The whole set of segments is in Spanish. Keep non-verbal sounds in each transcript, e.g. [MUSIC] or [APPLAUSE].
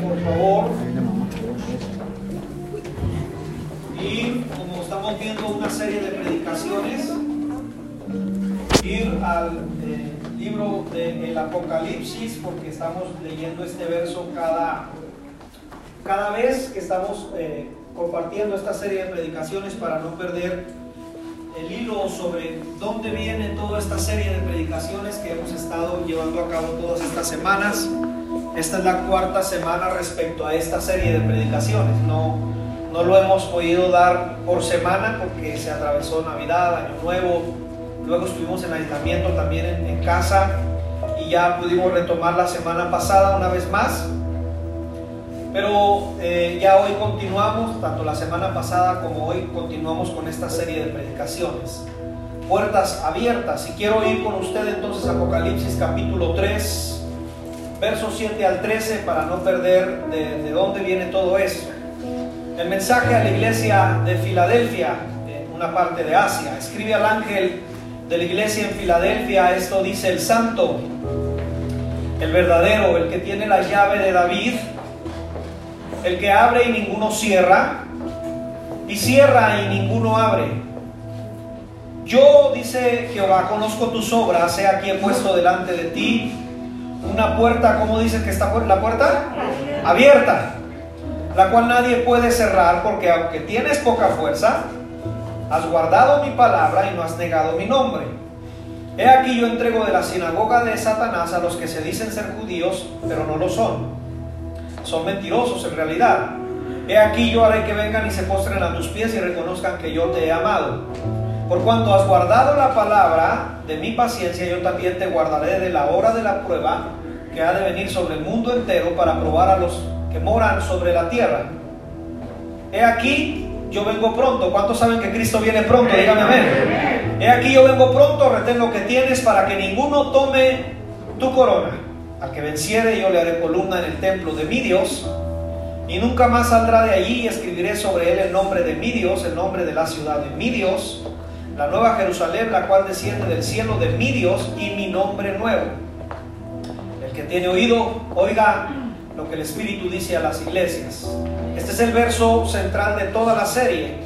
Por favor. Y como estamos viendo una serie de predicaciones, ir al eh, libro del Apocalipsis, porque estamos leyendo este verso cada, cada vez que estamos eh, compartiendo esta serie de predicaciones para no perder el hilo sobre dónde viene toda esta serie de predicaciones que hemos estado llevando a cabo todas estas semanas. Esta es la cuarta semana respecto a esta serie de predicaciones. No, no lo hemos podido dar por semana porque se atravesó Navidad, Año Nuevo, luego estuvimos en aislamiento también en, casa y ya pudimos retomar la semana pasada una vez más. Pero eh, ya hoy continuamos, tanto la semana pasada como hoy, continuamos con esta serie de predicaciones. Puertas abiertas. Y quiero ir con usted entonces Apocalipsis capítulo 3, versos 7 al 13, para no perder de, de dónde viene todo eso. El mensaje a la iglesia de Filadelfia, una parte de Asia. Escribe al ángel de la iglesia en Filadelfia, esto dice el santo, el verdadero, el que tiene la llave de David el que abre y ninguno cierra, y cierra y ninguno abre. Yo, dice Jehová, conozco tus obras, he aquí he puesto delante de ti una puerta, ¿cómo dice que está la puerta? Abierta, la cual nadie puede cerrar, porque aunque tienes poca fuerza, has guardado mi palabra y no has negado mi nombre. He aquí yo entrego de la sinagoga de Satanás a los que se dicen ser judíos, pero no lo son son mentirosos en realidad. He aquí yo haré que vengan y se postren a tus pies y reconozcan que yo te he amado. Por cuanto has guardado la palabra de mi paciencia, yo también te guardaré de la hora de la prueba que ha de venir sobre el mundo entero para probar a los que moran sobre la tierra. He aquí yo vengo pronto. ¿Cuántos saben que Cristo viene pronto? Dígame amén. He aquí yo vengo pronto, retén lo que tienes para que ninguno tome tu corona. Al que venciere yo le haré columna en el templo de mi Dios, y nunca más saldrá de allí y escribiré sobre él el nombre de mi Dios, el nombre de la ciudad de mi Dios, la nueva Jerusalén, la cual desciende del cielo de mi Dios y mi nombre nuevo. El que tiene oído, oiga lo que el Espíritu dice a las iglesias. Este es el verso central de toda la serie.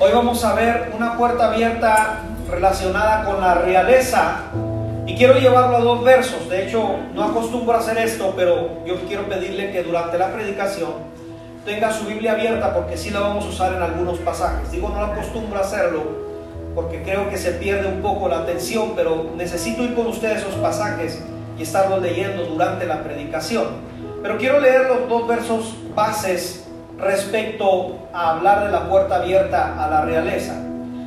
Hoy vamos a ver una puerta abierta relacionada con la realeza y quiero llevarlo a dos versos. De hecho, no acostumbro hacer esto, pero yo quiero pedirle que durante la predicación tenga su Biblia abierta porque sí la vamos a usar en algunos pasajes. Digo, no acostumbro hacerlo porque creo que se pierde un poco la atención, pero necesito ir con ustedes esos pasajes y estarlos leyendo durante la predicación. Pero quiero leer los dos versos bases respecto a hablar de la puerta abierta a la realeza.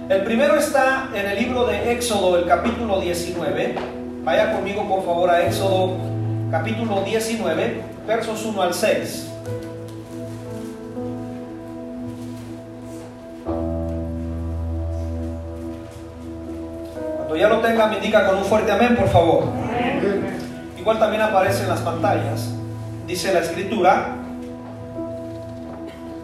El primero está en el libro de Éxodo, el capítulo 19. Vaya conmigo por favor a Éxodo, capítulo 19, versos 1 al 6. Cuando ya lo tenga, me indica con un fuerte amén, por favor. Igual también aparece en las pantallas. Dice la escritura,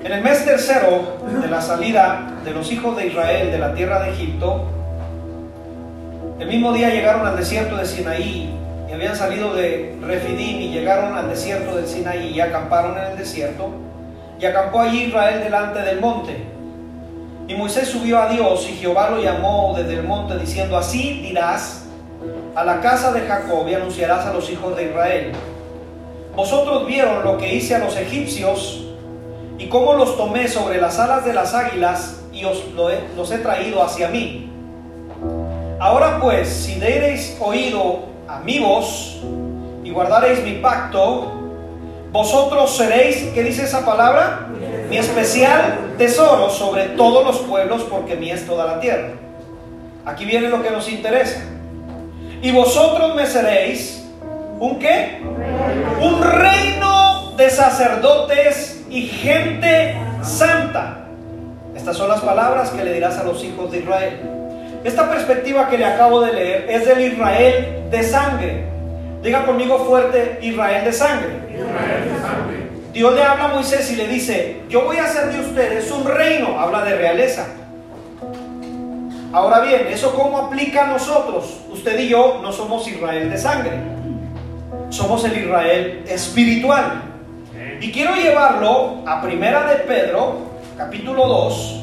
en el mes tercero de la salida de los hijos de Israel de la tierra de Egipto, el mismo día llegaron al desierto de Sinaí y habían salido de Refidim y llegaron al desierto del Sinaí y acamparon en el desierto. Y acampó allí Israel delante del monte. Y Moisés subió a Dios y Jehová lo llamó desde el monte diciendo, así dirás a la casa de Jacob y anunciarás a los hijos de Israel. Vosotros vieron lo que hice a los egipcios y cómo los tomé sobre las alas de las águilas y os los he traído hacia mí. Ahora pues, si deis oído a mi voz y guardaréis mi pacto, vosotros seréis, ¿qué dice esa palabra? Mi especial tesoro sobre todos los pueblos, porque mí es toda la tierra. Aquí viene lo que nos interesa. Y vosotros me seréis, ¿un qué? Un reino de sacerdotes y gente santa. Estas son las palabras que le dirás a los hijos de Israel. Esta perspectiva que le acabo de leer es del Israel de sangre. Diga conmigo fuerte, Israel de sangre. Dios le habla a Moisés y le dice, yo voy a hacer de ustedes un reino, habla de realeza. Ahora bien, ¿eso cómo aplica a nosotros? Usted y yo no somos Israel de sangre, somos el Israel espiritual. Y quiero llevarlo a Primera de Pedro, capítulo 2.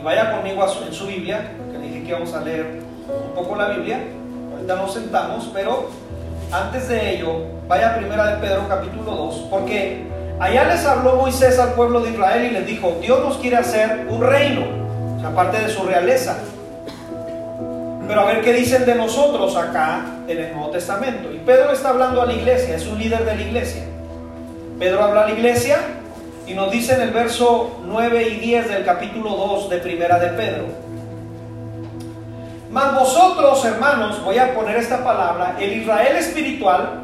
Y vaya conmigo en su Biblia, que dije que íbamos a leer un poco la Biblia. Ahorita nos sentamos, pero antes de ello, vaya a Primera de Pedro, capítulo 2, porque allá les habló Moisés al pueblo de Israel y les dijo, Dios nos quiere hacer un reino, aparte de su realeza. Pero a ver qué dicen de nosotros acá en el Nuevo Testamento. Y Pedro está hablando a la iglesia, es un líder de la iglesia. Pedro habla a la iglesia y nos dice en el verso 9 y 10 del capítulo 2 de Primera de Pedro. Mas vosotros, hermanos, voy a poner esta palabra, el Israel espiritual,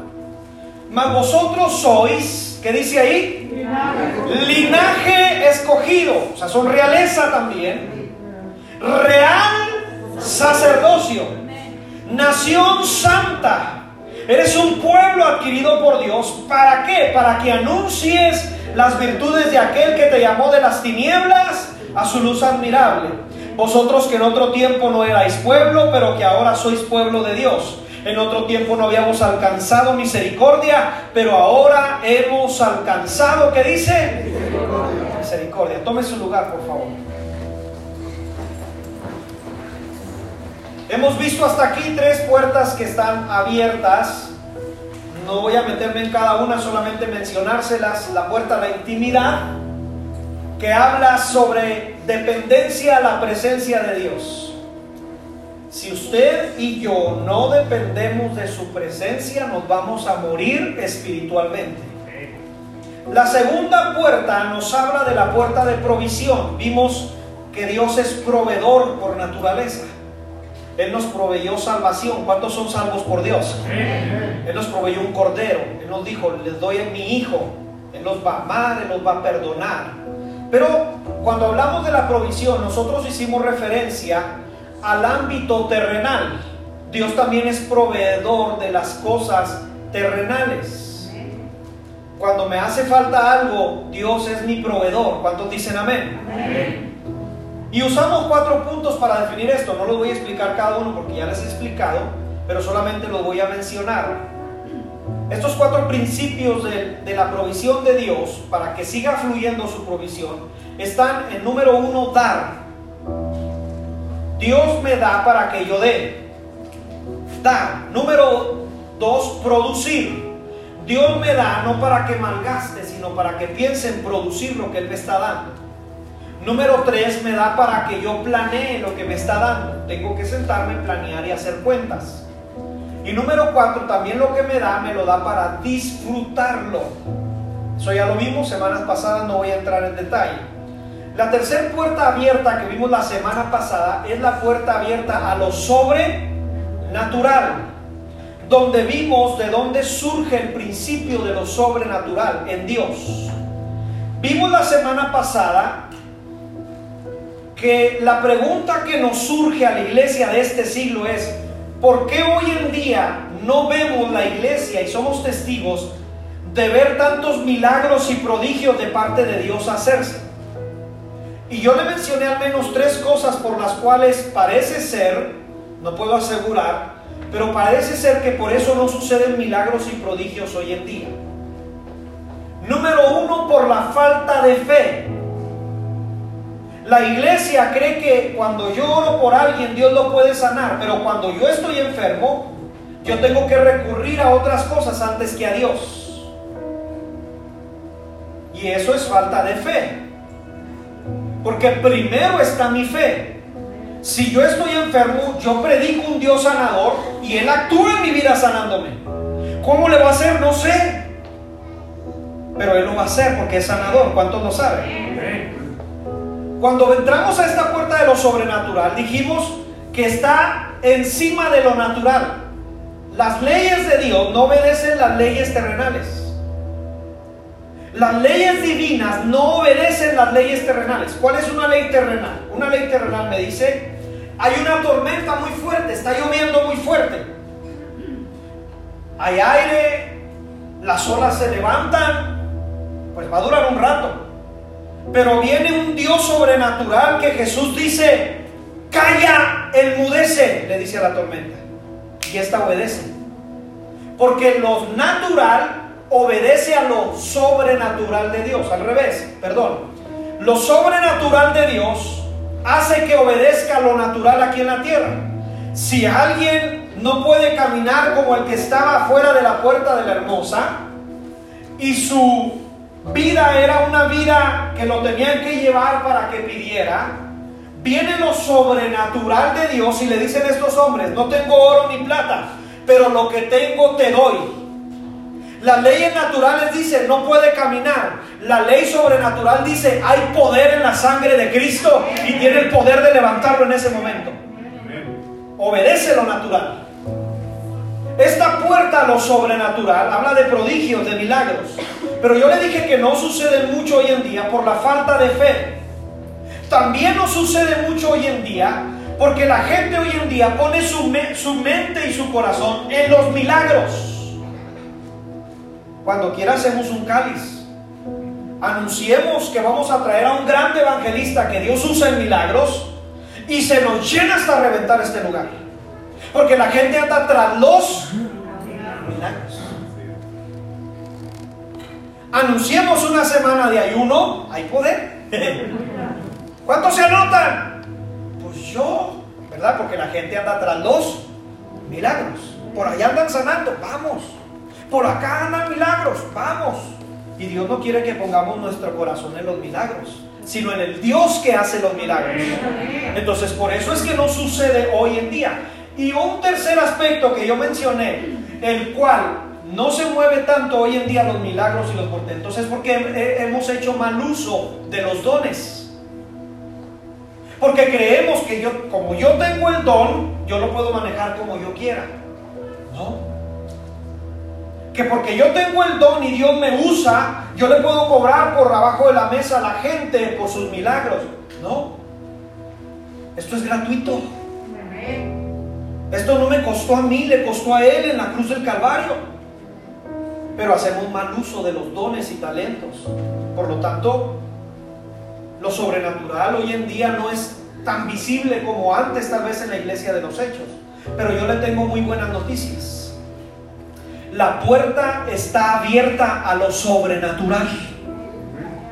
mas vosotros sois, ¿qué dice ahí? Linaje. Linaje escogido, o sea, son realeza también. Real sacerdocio, nación santa. Eres un pueblo adquirido por Dios. ¿Para qué? Para que anuncies las virtudes de aquel que te llamó de las tinieblas a su luz admirable. Vosotros que en otro tiempo no erais pueblo, pero que ahora sois pueblo de Dios. En otro tiempo no habíamos alcanzado misericordia, pero ahora hemos alcanzado, ¿qué dice? Misericordia. misericordia. Tome su lugar, por favor. Hemos visto hasta aquí tres puertas que están abiertas. No voy a meterme en cada una, solamente mencionárselas. La puerta a la intimidad, que habla sobre dependencia a la presencia de Dios. Si usted y yo no dependemos de su presencia, nos vamos a morir espiritualmente. La segunda puerta nos habla de la puerta de provisión. Vimos que Dios es proveedor por naturaleza. Él nos proveyó salvación. ¿Cuántos son salvos por Dios? Él nos proveyó un cordero. Él nos dijo, les doy a mi hijo. Él nos va a amar, Él nos va a perdonar. Pero cuando hablamos de la provisión, nosotros hicimos referencia al ámbito terrenal. Dios también es proveedor de las cosas terrenales. Cuando me hace falta algo, Dios es mi proveedor. ¿Cuántos dicen amén? amén. Y usamos cuatro puntos para definir esto. No los voy a explicar cada uno porque ya les he explicado, pero solamente los voy a mencionar. Estos cuatro principios de, la provisión de Dios, para que siga fluyendo su provisión, están en número uno, dar. Dios me da para que yo dé. Dar. Número dos, producir. Dios me da no para que malgaste, sino para que piense en producir lo que Él me está dando. Número tres, me da para que yo planee lo que me está dando. Tengo que sentarme, planear y hacer cuentas. Y número cuatro, también lo que me da, me lo da para disfrutarlo. Eso ya lo vimos semanas pasadas, no voy a entrar en detalle. La tercera puerta abierta que vimos la semana pasada es la puerta abierta a lo sobrenatural, donde vimos de dónde surge el principio de lo sobrenatural en Dios. Vimos la semana pasada que la pregunta que nos surge a la iglesia de este siglo es, ¿por qué hoy en día no vemos la iglesia y somos testigos de ver tantos milagros y prodigios de parte de Dios hacerse? Y yo le mencioné al menos tres cosas por las cuales parece ser, no puedo asegurar, pero parece ser que por eso no suceden milagros y prodigios hoy en día. Número uno, por la falta de fe. La iglesia cree que cuando yo oro por alguien Dios lo puede sanar, pero cuando yo estoy enfermo, yo tengo que recurrir a otras cosas antes que a Dios. Y eso es falta de fe. Porque primero está mi fe. Si yo estoy enfermo, yo predico un Dios sanador y Él actúa en mi vida sanándome. ¿Cómo le va a hacer? No sé. Pero Él lo va a hacer porque es sanador. ¿Cuántos lo saben? Cuando entramos a esta puerta de lo sobrenatural, dijimos que está encima de lo natural. Las leyes de Dios no obedecen las leyes terrenales. Las leyes divinas no obedecen las leyes terrenales. ¿Cuál es una ley terrenal? Una ley terrenal me dice, hay una tormenta muy fuerte, está lloviendo muy fuerte. Hay aire, las olas se levantan, pues va a durar un rato. Pero viene un Dios sobrenatural que Jesús dice, calla, enmudece, le dice a la tormenta. Y esta obedece. Porque lo natural obedece a lo sobrenatural de Dios. Al revés, perdón. Lo sobrenatural de Dios hace que obedezca lo natural aquí en la tierra. Si alguien no puede caminar como el que estaba fuera de la puerta de la hermosa y su vida era una vida que lo tenían que llevar para que pidiera, viene lo sobrenatural de Dios y le dicen estos hombres, no tengo oro ni plata, pero lo que tengo te doy. Las leyes naturales dicen no puede caminar. La ley sobrenatural dice hay poder en la sangre de Cristo y tiene el poder de levantarlo en ese momento. Obedece lo natural. Esta puerta a lo sobrenatural habla de prodigios, de milagros. Pero yo le dije que no sucede mucho hoy en día por la falta de fe. También no sucede mucho hoy en día porque la gente hoy en día pone su, su mente y su corazón en los milagros. Cuando quiera hacemos un cáliz. Anunciemos que vamos a traer a un gran evangelista que Dios usa en milagros y se nos llena hasta reventar este lugar. Porque la gente anda tras los milagros. Anunciemos una semana de ayuno, hay poder. [LAUGHS] ¿Cuántos se anotan? Pues yo, ¿verdad? Porque la gente anda tras los milagros. Por allá andan sanando, vamos. Por acá andan milagros, vamos. Y Dios no quiere que pongamos nuestro corazón en los milagros, sino en el Dios que hace los milagros. Entonces, por eso es que no sucede hoy en día. Y un tercer aspecto que yo mencioné, el cual no se mueve tanto hoy en día los milagros y los portentos, es porque hemos hecho mal uso de los dones. Porque creemos que yo, como yo tengo el don, yo lo puedo manejar como yo quiera. No. Que porque yo tengo el don y Dios me usa, yo le puedo cobrar por abajo de la mesa a la gente por sus milagros. No. Esto es gratuito. Esto no me costó a mí, le costó a Él en la cruz del Calvario. Pero hacemos mal uso de los dones y talentos. Por lo tanto, lo sobrenatural hoy en día no es tan visible como antes tal vez en la iglesia de los hechos. Pero yo le tengo muy buenas noticias. La puerta está abierta a lo sobrenatural.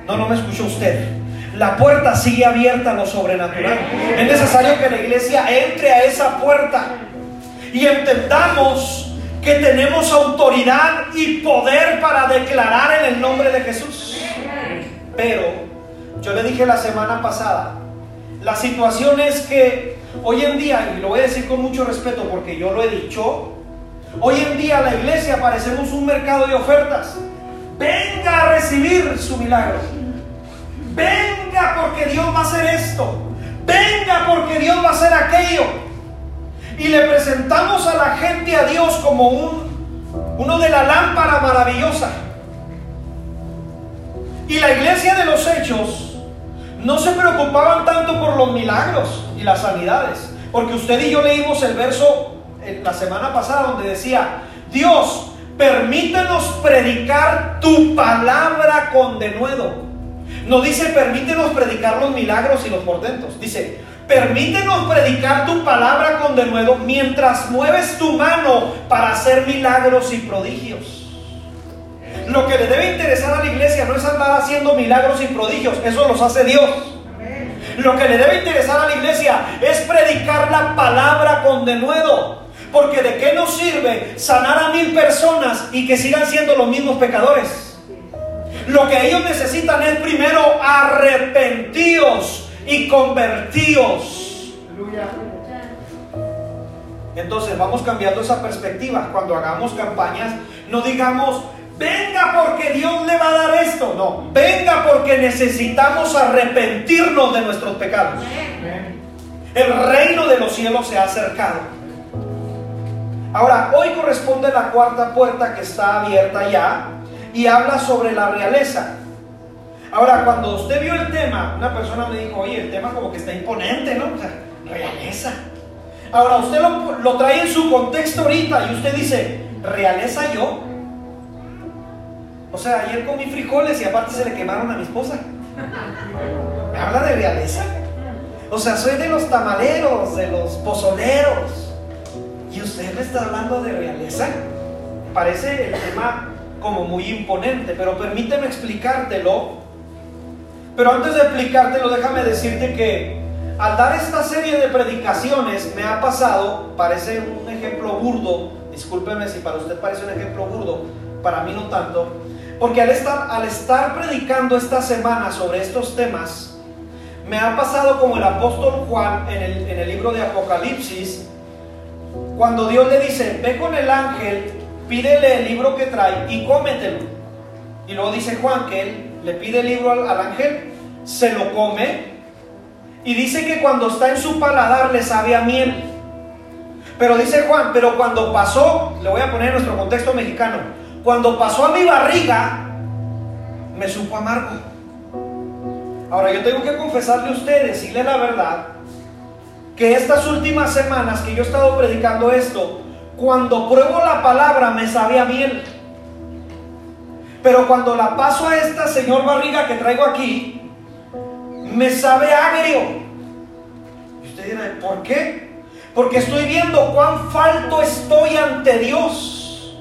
No, no me escuchó usted. La puerta sigue abierta a lo sobrenatural. Es necesario que la iglesia entre a esa puerta y entendamos que tenemos autoridad y poder para declarar en el nombre de Jesús. Pero yo le dije la semana pasada, la situación es que hoy en día, y lo voy a decir con mucho respeto porque yo lo he dicho, hoy en día la iglesia parecemos un mercado de ofertas. Venga a recibir su milagro. Venga porque Dios va a hacer esto. Venga porque Dios va a hacer aquello. Y le presentamos a la gente a Dios como un, uno de la lámpara maravillosa. Y la iglesia de los hechos no se preocupaban tanto por los milagros y las sanidades. Porque usted y yo leímos el verso la semana pasada donde decía, Dios, permítenos predicar tu palabra con denuedo. No dice, permítenos predicar los milagros y los portentos. Dice, permítenos predicar tu palabra con denuedo mientras mueves tu mano para hacer milagros y prodigios. Lo que le debe interesar a la iglesia no es andar haciendo milagros y prodigios, eso los hace Dios. Lo que le debe interesar a la iglesia es predicar la palabra con denuedo. Porque de qué nos sirve sanar a mil personas y que sigan siendo los mismos pecadores. Lo que ellos necesitan es primero arrepentíos y convertíos. Entonces vamos cambiando esa perspectiva. Cuando hagamos campañas, no digamos, venga porque Dios le va a dar esto. No, venga porque necesitamos arrepentirnos de nuestros pecados. El reino de los cielos se ha acercado. Ahora, hoy corresponde la cuarta puerta que está abierta ya y habla sobre la realeza. Ahora, cuando usted vio el tema, una persona me dijo, oye, el tema como que está imponente, ¿no? O sea, realeza. Ahora, usted lo, trae en su contexto ahorita y usted dice, ¿realeza yo? O sea, ayer comí frijoles y aparte se le quemaron a mi esposa. Me habla de realeza. O sea, soy de los tamaleros, de los pozoleros. ¿Y usted me está hablando de realeza? Parece el tema como muy imponente, pero permíteme explicártelo. Pero antes de explicártelo, déjame decirte que al dar esta serie de predicaciones me ha pasado, parece un ejemplo burdo, discúlpeme si para usted parece un ejemplo burdo, para mí no tanto, porque al estar, al estar predicando esta semana sobre estos temas, me ha pasado como el apóstol Juan en el, en el libro de Apocalipsis, cuando Dios le dice, ve con el ángel, pídele el libro que trae y cómetelo. Y luego dice Juan que él le pide el libro al, ángel, se lo come y dice que cuando está en su paladar le sabe a miel. Pero dice Juan, pero cuando pasó, le voy a poner en nuestro contexto mexicano, cuando pasó a mi barriga, me supo amargo. Ahora yo tengo que confesarle a usted, decirle la verdad, que estas últimas semanas que yo he estado predicando esto, cuando pruebo la palabra me sabe a miel. Pero cuando la paso a esta señor barriga que traigo aquí, me sabe agrio. Y usted dirá, ¿por qué? Porque estoy viendo cuán falto estoy ante Dios.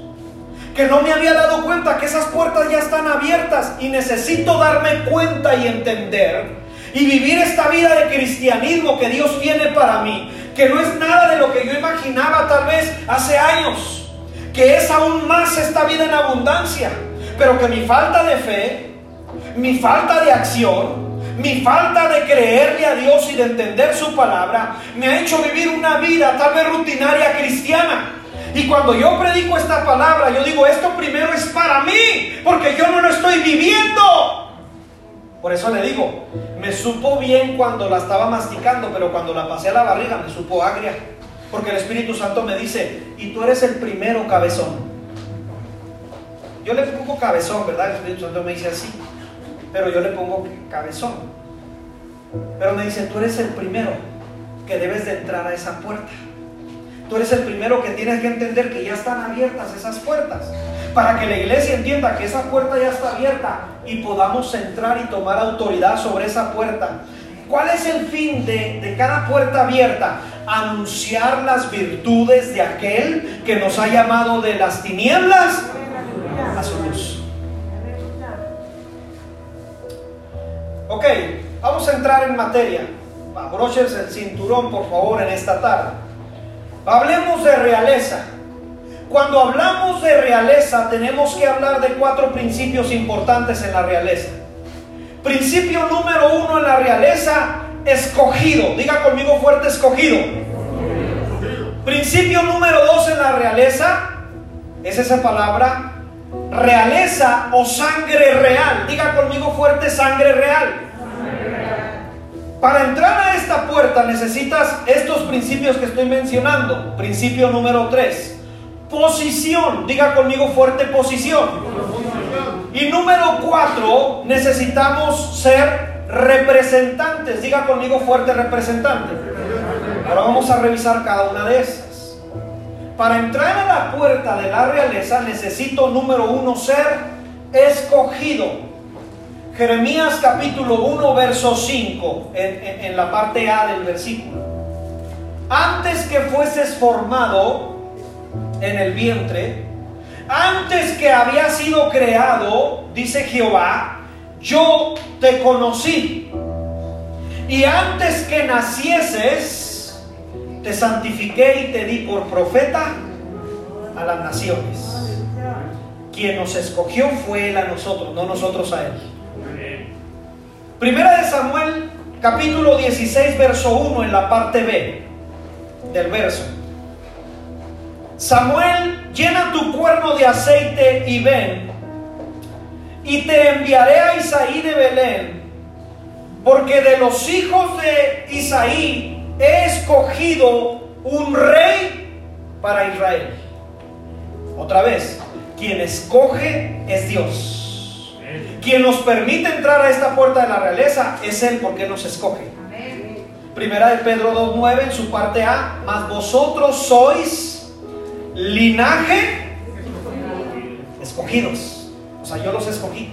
Que no me había dado cuenta que esas puertas ya están abiertas y necesito darme cuenta y entender y vivir esta vida de cristianismo que Dios tiene para mí, que no es nada de lo que yo imaginaba tal vez hace años, que es aún más esta vida en abundancia, pero que mi falta de fe, mi falta de acción, mi falta de creerle a Dios y de entender su palabra me ha hecho vivir una vida tal vez rutinaria cristiana. Y cuando yo predico esta palabra, yo digo, esto primero es para mí, porque yo no lo estoy viviendo. Por eso le digo, me supo bien cuando la estaba masticando, pero cuando la pasé a la barriga me supo agria. Porque el Espíritu Santo me dice, y tú eres el primero cabezón. Yo le pongo cabezón, ¿verdad? El Espíritu Santo me dice así pero yo le pongo cabezón. Pero me dice, tú eres el primero que debes de entrar a esa puerta. Tú eres el primero que tienes que entender que ya están abiertas esas puertas. Para que la iglesia entienda que esa puerta ya está abierta y podamos entrar y tomar autoridad sobre esa puerta. ¿Cuál es el fin de, de, cada puerta abierta? Anunciar las virtudes de aquel que nos ha llamado de las tinieblas a luz. Ok, vamos a entrar en materia. Abroches el cinturón, por favor, en esta tarde. Hablemos de realeza. Cuando hablamos de realeza, tenemos que hablar de cuatro principios importantes en la realeza. Principio número uno en la realeza, escogido. Diga conmigo fuerte, escogido. Principio número dos en la realeza, es esa palabra, realeza o sangre real. Diga conmigo fuerte, sangre real. Para entrar a esta puerta necesitas estos principios que estoy mencionando. Principio número 3. Posición. Diga conmigo fuerte posición. Y número 4. Necesitamos ser representantes. Diga conmigo fuerte representante. Ahora vamos a revisar cada una de esas. Para entrar a la puerta de la realeza necesito, número uno, ser escogido. Jeremías capítulo 1, verso 5, en, en, la parte A del versículo. Antes que fueses formado en el vientre, antes que había sido creado, dice Jehová, yo te conocí. Y antes que nacieses, te santifiqué y te di por profeta a las naciones. Quien nos escogió fue Él a nosotros, no nosotros a Él. Primera de Samuel, capítulo 16, verso 1, en la parte B del verso. Samuel, llena tu cuerno de aceite y ven, y te enviaré a Isaí de Belén, porque de los hijos de Isaí he escogido un rey para Israel. Otra vez, quien escoge es Dios. Quien nos permite entrar a esta puerta de la realeza es Él porque nos escoge. Primera de Pedro 2.9 en su parte A, mas vosotros sois linaje escogidos. O sea, yo los escogí.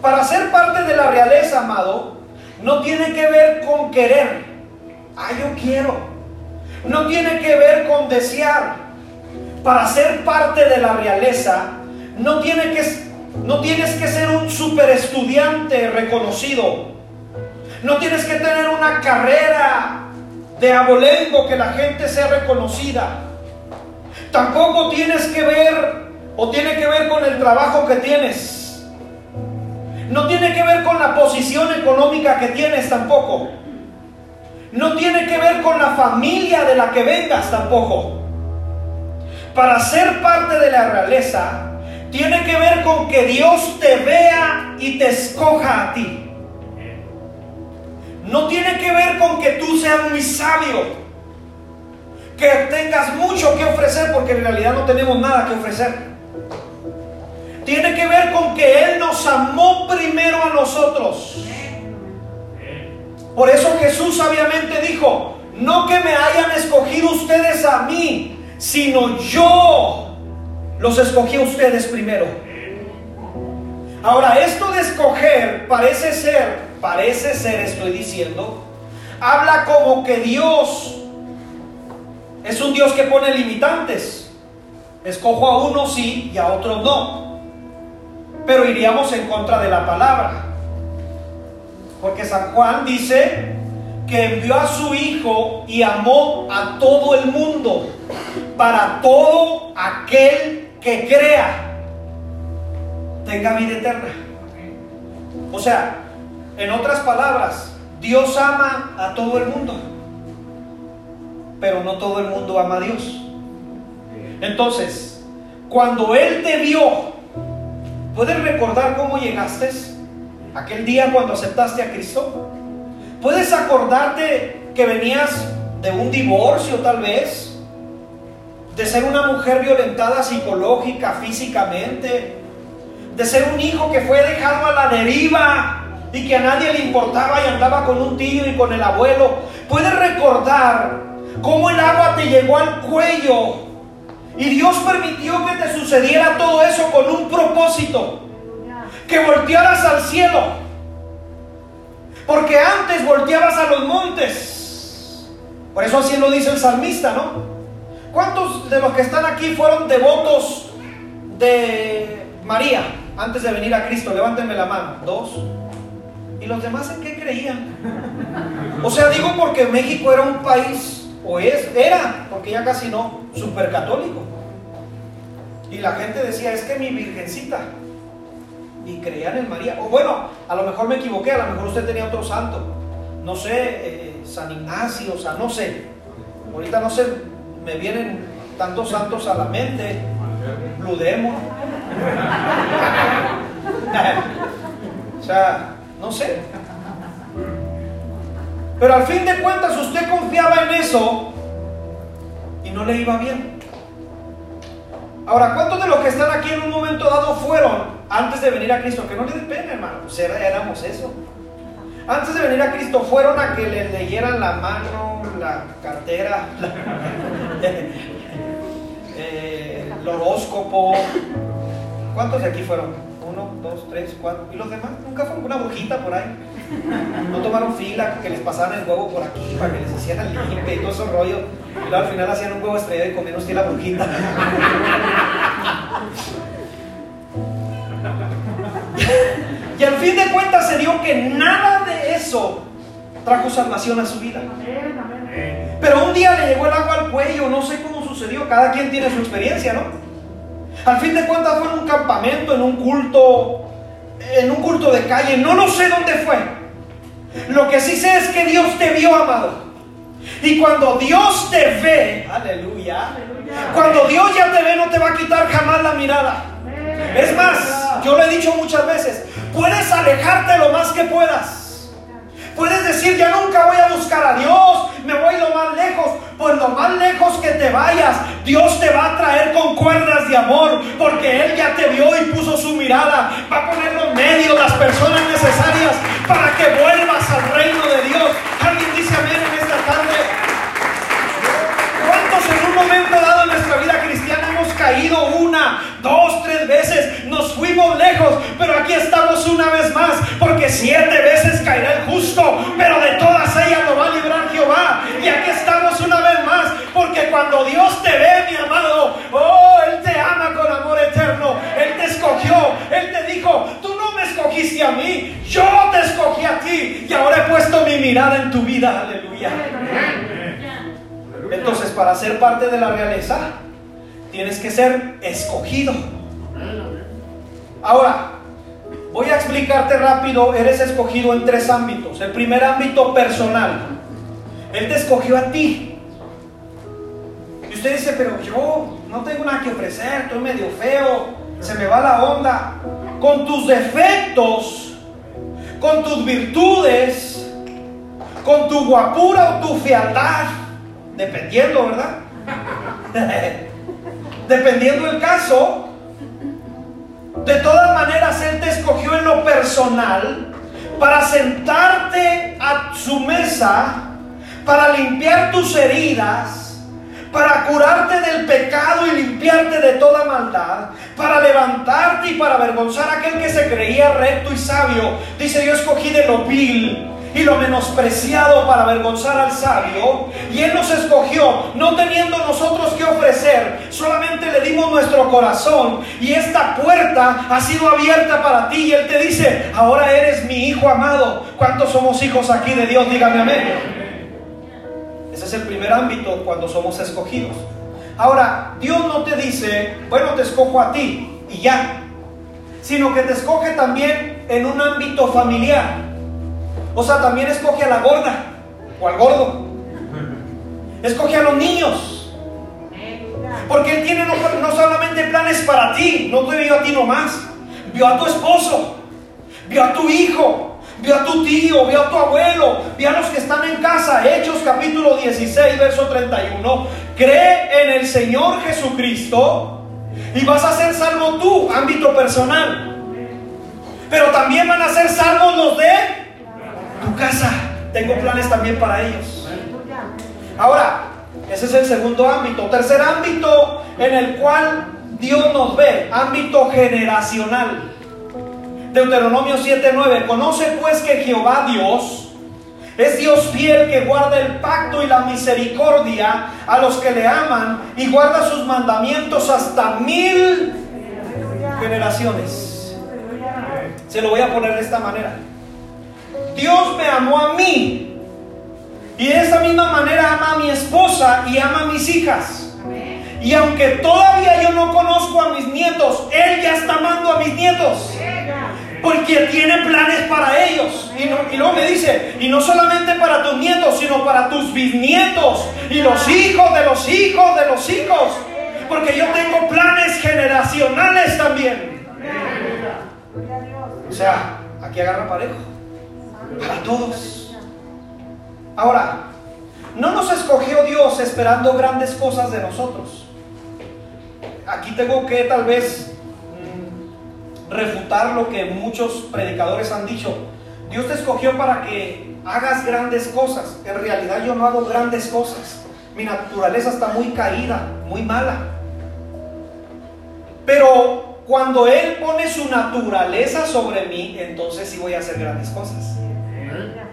Para ser parte de la realeza, amado, no tiene que ver con querer. Ah, yo quiero. No tiene que ver con desear. para ser parte de la realeza, no, tiene que, no tienes que ser un super estudiante reconocido. No tienes que tener una carrera de abolengo que la gente sea reconocida. Tampoco tienes que ver o tiene que ver con el trabajo que tienes. No tiene que ver con la posición económica que tienes tampoco. No tiene que ver con la familia de la que vengas tampoco. Para ser parte de la realeza, tiene que ver con que Dios te vea y te escoja a ti. No tiene que ver con que tú seas muy sabio que tengas mucho que ofrecer, porque en realidad no tenemos nada que ofrecer. Tiene que ver con que Él nos amó primero a nosotros. Por eso Jesús sabiamente dijo, no que me hayan escogido ustedes a mí, sino yo los escogí a ustedes primero. Ahora, esto de escoger parece ser, parece ser, estoy diciendo, habla como que Dios es un Dios que pone limitantes. Escojo a uno sí y a otros no. Pero iríamos en contra de la palabra. Porque San Juan dice que envió a su Hijo y amó a todo el mundo para todo aquel que crea tenga vida eterna. O sea, en otras palabras, Dios ama a todo el mundo pero no todo el mundo ama a Dios. Entonces, cuando Él te vio, ¿puedes recordar cómo llegaste? Aquel día cuando aceptaste a Cristo. ¿Puedes acordarte que venías de un divorcio tal vez? De ser una mujer violentada psicológica, físicamente. De ser un hijo que fue dejado a la deriva y que a nadie le importaba y andaba con un tío y con el abuelo. ¿Puedes recordar cómo el agua te llegó al cuello. Y Dios permitió que te sucediera todo eso con un propósito. Que voltearas al cielo. Porque antes volteabas a los montes. Por eso así lo dice el salmista, ¿no? ¿Cuántos de los que están aquí fueron devotos de María antes de venir a Cristo? Levántenme la mano. Dos. ¿Y los demás en qué creían? O sea, digo porque México era un país o es, era, porque ya casi no, súper católico. Y la gente decía, es que mi virgencita. Y creían en María. O bueno, a lo mejor me equivoqué, a lo mejor usted tenía otro santo. No sé, eh, San Ignacio, o sea, no sé. Ahorita no sé, me vienen tantos santos a la mente. Blue Demon. [LAUGHS] o sea, no sé. Pero al fin de cuentas usted confiaba en eso y no le iba bien. Ahora, ¿cuántos de los que están aquí en un momento dado fueron antes de venir a Cristo? Que no les pena, hermano, pues éramos eso. Antes de venir a Cristo fueron a que le leyeran la mano, la cartera, [LAUGHS] eh, el horóscopo. ¿Cuántos de aquí fueron? Uno, dos, tres, cuatro. ¿Y los demás? Nunca fue una brujita por ahí. No tomaron fila, que les pasaran el huevo por aquí para que les hicieran limpia y todo ese rollo. Y luego al final hacían un huevo estrellado y comieron usted la brujita. y al fin de cuentas se dio que nada de eso trajo salvación a su vida. Pero un día le llegó el agua al cuello, no sé cómo sucedió, cada quien tiene su experiencia, ¿no? Al fin de cuentas fue en un campamento, en un culto en un culto de calle, no lo sé dónde fue. Lo que sí sé es que Dios te vio, amado. Y cuando Dios te ve, aleluya, cuando Dios ya te ve no te va a quitar jamás la mirada. Es más, yo lo he dicho muchas veces, puedes alejarte lo más que puedas. Puedes decir, ya nunca voy a buscar a Dios, me voy lo más lejos. Que te vayas, Dios te va a traer con cuerdas de amor, porque Él ya te vio y puso su mirada. Va a poner los medios, las personas necesarias para que vuelvas al reino de Dios. Alguien dice amén en esta tarde. ¿Cuántos en un momento dado en nuestra vida cristiana hemos caído una, dos, tres veces? fuimos lejos, pero aquí estamos una vez más, porque siete veces caerá el justo, pero de todas ellas lo va a librar Jehová. Y aquí estamos una vez más, porque cuando Dios te ve, mi amado, oh, Él te ama con amor eterno, Él te escogió, Él te dijo, tú no me escogiste a mí, yo te escogí a ti, y ahora he puesto mi mirada en tu vida, aleluya. Entonces, para ser parte de la realeza, tienes que ser escogido Ahora, voy a explicarte rápido, eres escogido en tres ámbitos. El primer ámbito personal. Él te escogió a ti. Y usted dice, pero yo no tengo nada que ofrecer, estoy medio feo, se me va la onda. Con tus defectos, con tus virtudes, con tu guapura o tu fealdad, dependiendo, ¿verdad? [LAUGHS] dependiendo el caso, de todas maneras Él te escogió en lo personal para sentarte a su mesa, para limpiar tus heridas, para curarte del pecado y limpiarte de toda maldad, para levantarte y para avergonzar a aquel que se creía recto y sabio. Dice, yo escogí de lo vil y lo menospreciado para avergonzar al sabio. Y Él nos escogió, no teniendo nosotros que ofrecer, solamente le dimos nuestro corazón. Y esta puerta ha sido abierta para ti. Y Él te dice, ahora eres mi hijo amado. ¿Cuántos somos hijos aquí de Dios? Dígame amén. Ese es el primer ámbito cuando somos escogidos. Ahora, Dios no te dice, bueno, te escojo a ti y ya, sino que te escoge también en un ámbito familiar. O sea, también escoge a la gorda o al gordo. Escoge a los niños. Porque Él tiene no, solamente planes para ti, no te vio a ti nomás, vio a tu esposo, vio a tu hijo, vio a tu tío, vio a tu abuelo, vio a los que están en casa. Hechos capítulo 16, verso 31. Cree en el Señor Jesucristo y vas a ser salvo tú, ámbito personal. Pero también van a ser salvos los de tu casa. Tengo planes también para ellos. Ahora, ese es el segundo ámbito. Tercer ámbito en el cual Dios nos ve, ámbito generacional. Deuteronomio 7:9, conoce pues que Jehová Dios es Dios fiel que guarda el pacto y la misericordia a los que le aman y guarda sus mandamientos hasta mil generaciones. Se lo voy a poner de esta manera. Dios me amó a mí y de esa misma manera ama a mi esposa y ama a mis hijas. Y aunque todavía yo no conozco a mis nietos, Él ya está amando a mis nietos porque tiene planes para ellos. Y, luego me dice, y no solamente para tus nietos, sino para tus bisnietos y los hijos de los hijos de los hijos. Porque yo tengo planes generacionales también. O sea, aquí agarra parejo. Para todos. Ahora, no nos escogió Dios esperando grandes cosas de nosotros. Aquí tengo que tal vez refutar lo que muchos predicadores han dicho. Dios te escogió para que hagas grandes cosas. En realidad yo no hago grandes cosas. Mi naturaleza está muy caída, muy mala. Pero cuando Él pone su naturaleza sobre mí, entonces sí voy a hacer grandes cosas.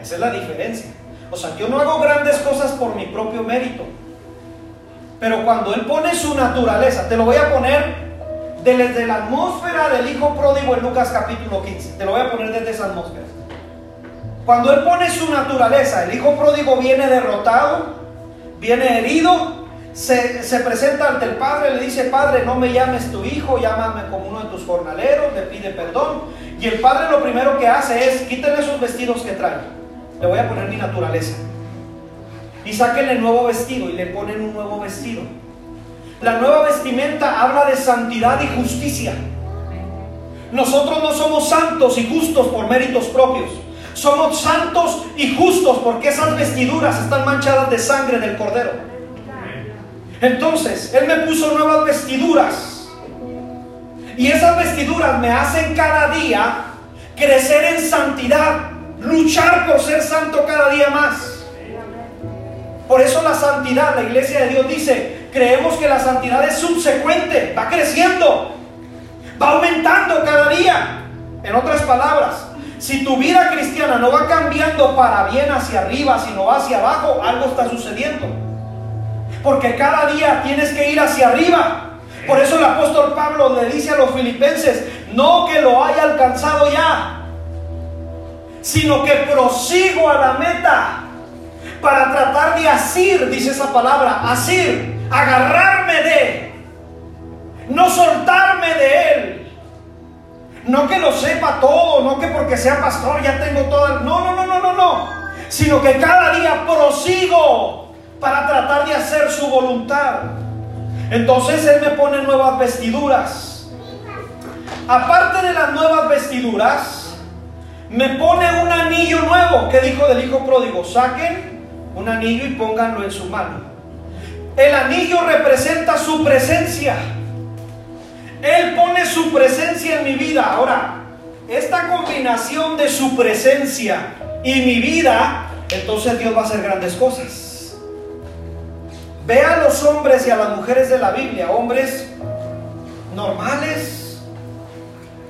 Esa es la diferencia. O sea, yo no hago grandes cosas por mi propio mérito. Pero cuando Él pone su naturaleza, te lo voy a poner desde la atmósfera del hijo pródigo en Lucas capítulo 15. Te lo voy a poner desde esa atmósfera. Cuando él pone su naturaleza, el hijo pródigo viene derrotado, viene herido, se, presenta ante el padre, le dice, padre, no me llames tu hijo, llámame como uno de tus jornaleros, le pide perdón. Y el padre lo primero que hace es, quítenle esos vestidos que trae. Le voy a poner mi naturaleza. Y sáquenle nuevo vestido y le ponen un nuevo vestido. La nueva vestimenta habla de santidad y justicia. Nosotros no somos santos y justos por méritos propios. Somos santos y justos porque esas vestiduras están manchadas de sangre del cordero. Entonces, Él me puso nuevas vestiduras. Y esas vestiduras me hacen cada día crecer en santidad, luchar por ser santo cada día más. Por eso la santidad, la iglesia de Dios dice, creemos que la santidad es subsecuente, va creciendo, va aumentando cada día. En otras palabras, si tu vida cristiana no va cambiando para bien hacia arriba, sino hacia abajo, algo está sucediendo. Porque cada día tienes que ir hacia arriba. Por eso el apóstol Pablo le dice a los filipenses, no que lo haya alcanzado ya, sino que prosigo a la meta para tratar de asir, dice esa palabra, asir, agarrarme de, no soltarme de él. No que lo sepa todo, no que porque sea pastor ya tengo todo. No, no, no, no, no, no. Sino que cada día prosigo para tratar de hacer su voluntad. Entonces Él me pone nuevas vestiduras. Aparte de las nuevas vestiduras, me pone un anillo nuevo. ¿Qué dijo del hijo pródigo? Saquen un anillo y pónganlo en su mano. El anillo representa su presencia. Él pone su presencia en mi vida. Ahora, esta combinación de su presencia y mi vida, entonces Dios va a hacer grandes cosas. Ve a los hombres y a las mujeres de la Biblia, hombres normales,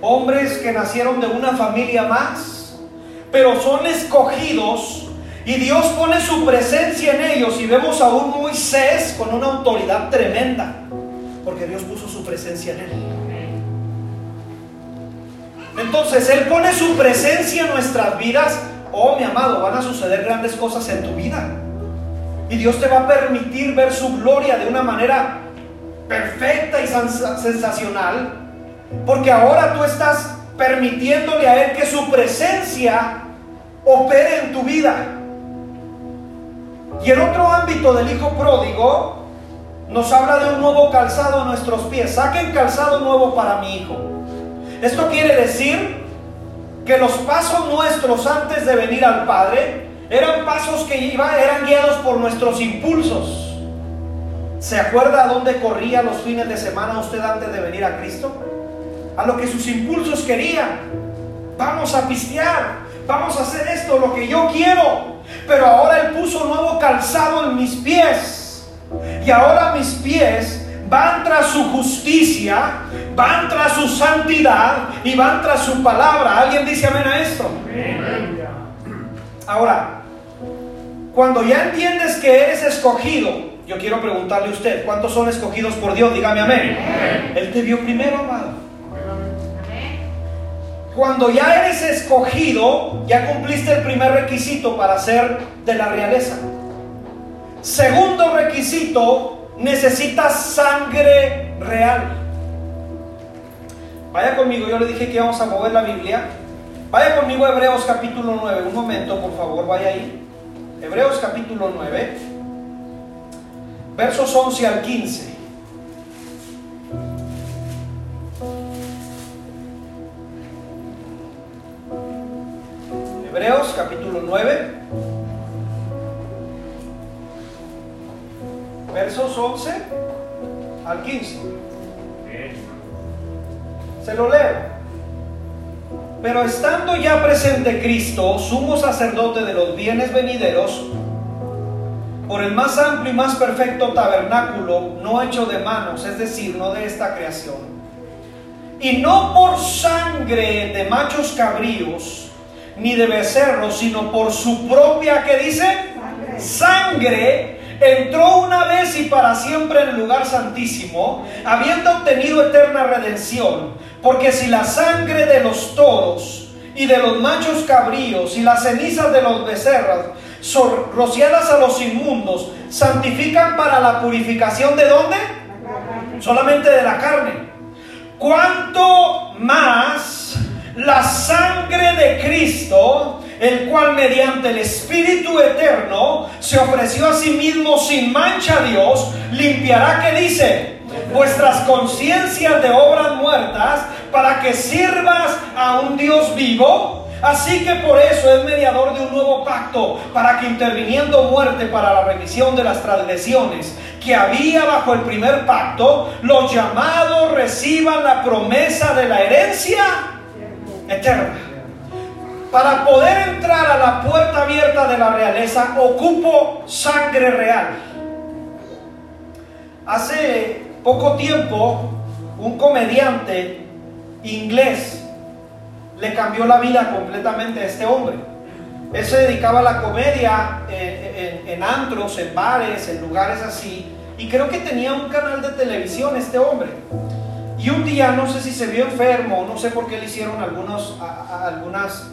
hombres que nacieron de una familia más, pero son escogidos y Dios pone su presencia en ellos y vemos a un Moisés con una autoridad tremenda, porque Dios puso su presencia en él. Entonces Él pone su presencia en nuestras vidas. Oh, mi amado, van a suceder grandes cosas en tu vida. Y Dios te va a permitir ver su gloria de una manera perfecta y sensacional. Porque ahora tú estás permitiéndole a Él que su presencia opere en tu vida. Y en otro ámbito del Hijo Pródigo, nos habla de un nuevo calzado a nuestros pies. Saquen calzado nuevo para mi hijo. Esto quiere decir que los pasos nuestros antes de venir al Padre eran pasos que iba, eran guiados por nuestros impulsos. ¿Se acuerda a dónde corría los fines de semana usted antes de venir a Cristo? A lo que sus impulsos querían. Vamos a pistear, vamos a hacer esto, lo que yo quiero. Pero ahora Él puso nuevo calzado en mis pies. Y ahora mis pies van tras su justicia, van tras su santidad y van tras su palabra. ¿Alguien dice amén a esto? Ahora, cuando ya entiendes que eres escogido, yo quiero preguntarle a usted, ¿cuántos son escogidos por Dios? Dígame amén. Él te vio primero, amado. Cuando ya eres escogido, ya cumpliste el primer requisito para ser de la realeza. Segundo requisito, necesitas sangre real. Vaya conmigo, yo le dije que íbamos a mover la Biblia. Vaya conmigo a Hebreos capítulo 9. Un momento, por favor, vaya ahí. Hebreos capítulo 9, versos 11 al 15. Hebreos capítulo 9. versos 11 al 15. Se lo leo. Pero estando ya presente Cristo, sumo sacerdote de los bienes venideros, por el más amplio y más perfecto tabernáculo, no hecho de manos, es decir, no de esta creación, y no por sangre de machos cabríos, ni de becerros, sino por su propia, que dice? Sangre entró una vez y para siempre en el lugar santísimo, habiendo obtenido eterna redención. Porque si la sangre de los toros y de los machos cabríos y las cenizas de los becerros rociadas a los inmundos, santifican para la purificación de dónde? Solamente de la carne. ¿Cuánto más la sangre de Cristo el cual mediante el Espíritu Eterno se ofreció a sí mismo sin mancha a Dios, limpiará, que dice, vuestras conciencias de obras muertas para que sirvas a un Dios vivo. Así que por eso es mediador de un nuevo pacto, para que interviniendo muerte para la remisión de las transgresiones que había bajo el primer pacto, los llamados reciban la promesa de la herencia eterna. Para poder entrar a la puerta abierta de la realeza, ocupo sangre real. Hace poco tiempo, un comediante inglés le cambió la vida completamente a este hombre. Él se dedicaba a la comedia en, en, antros, en bares, en lugares así. Y creo que tenía un canal de televisión este hombre. Y un día, no sé si se vio enfermo, no sé por qué le hicieron algunos, algunas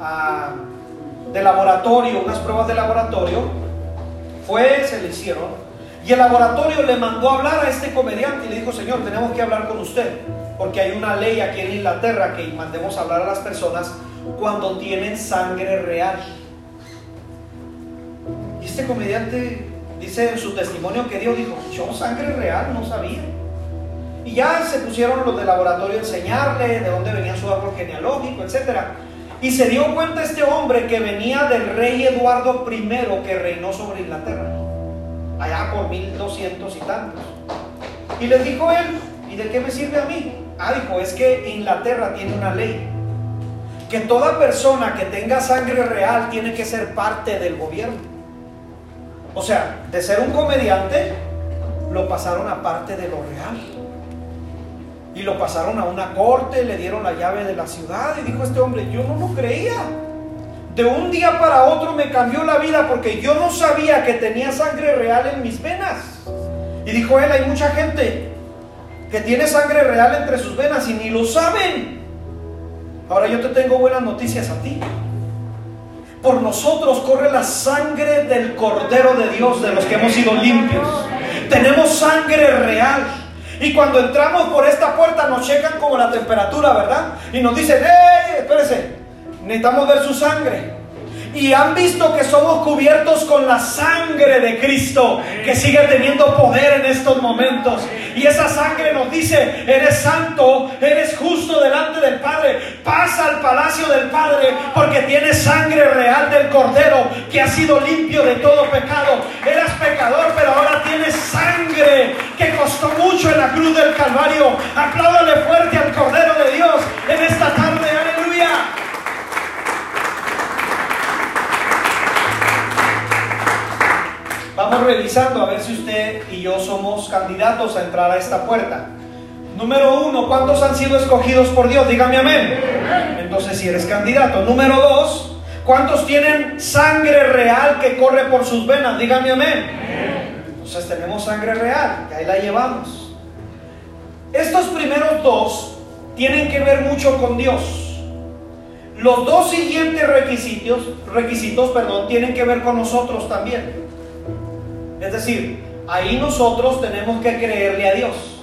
ah, de laboratorio, unas pruebas de laboratorio. Fue, se le hicieron. Y el laboratorio le mandó a hablar a este comediante y le dijo, Señor, tenemos que hablar con usted. Porque hay una ley aquí en Inglaterra que mandemos a hablar a las personas cuando tienen sangre real. Y este comediante dice en su testimonio que Dios dijo, yo sangre real no sabía. Y ya se pusieron los de laboratorio a enseñarle de dónde venía su árbol genealógico, etc. Y se dio cuenta este hombre que venía del rey Eduardo I que reinó sobre Inglaterra, allá por 1200 y tantos. Y le dijo él, ¿y de qué me sirve a mí? Ah, dijo, es que Inglaterra tiene una ley, que toda persona que tenga sangre real tiene que ser parte del gobierno. O sea, de ser un comediante, lo pasaron a parte de lo real. Y lo pasaron a una corte, le dieron la llave de la ciudad y dijo este hombre, yo no lo creía. De un día para otro me cambió la vida porque yo no sabía que tenía sangre real en mis venas. Y dijo él, hay mucha gente que tiene sangre real entre sus venas y ni lo saben. Ahora yo te tengo buenas noticias a ti. Por nosotros corre la sangre del Cordero de Dios, de los que hemos sido limpios. Tenemos sangre real. Y cuando entramos por esta puerta nos checan como la temperatura, ¿verdad? Y nos dicen, ¡eh! Espérese, necesitamos ver su sangre y han visto que somos cubiertos con la sangre de Cristo, que sigue teniendo poder en estos momentos. Y esa sangre nos dice, eres santo, eres justo delante del Padre, pasa al palacio del Padre, porque tienes sangre real del Cordero, que ha sido limpio de todo pecado. Eras pecador, pero ahora tienes sangre que costó mucho en la cruz del Calvario. Apláudale fuerte al Cordero de Dios en esta tarde, aleluya. Vamos revisando a ver si usted y yo somos candidatos a entrar a esta puerta. Número uno, ¿cuántos han sido escogidos por Dios? Dígame amén. Entonces, si eres candidato. Número dos, ¿cuántos tienen sangre real que corre por sus venas? Dígame amén. Entonces tenemos sangre real, y ahí la llevamos. Estos primeros dos tienen que ver mucho con Dios. Los dos siguientes requisitos, requisitos perdón, tienen que ver con nosotros también. Es decir, ahí nosotros tenemos que creerle a Dios.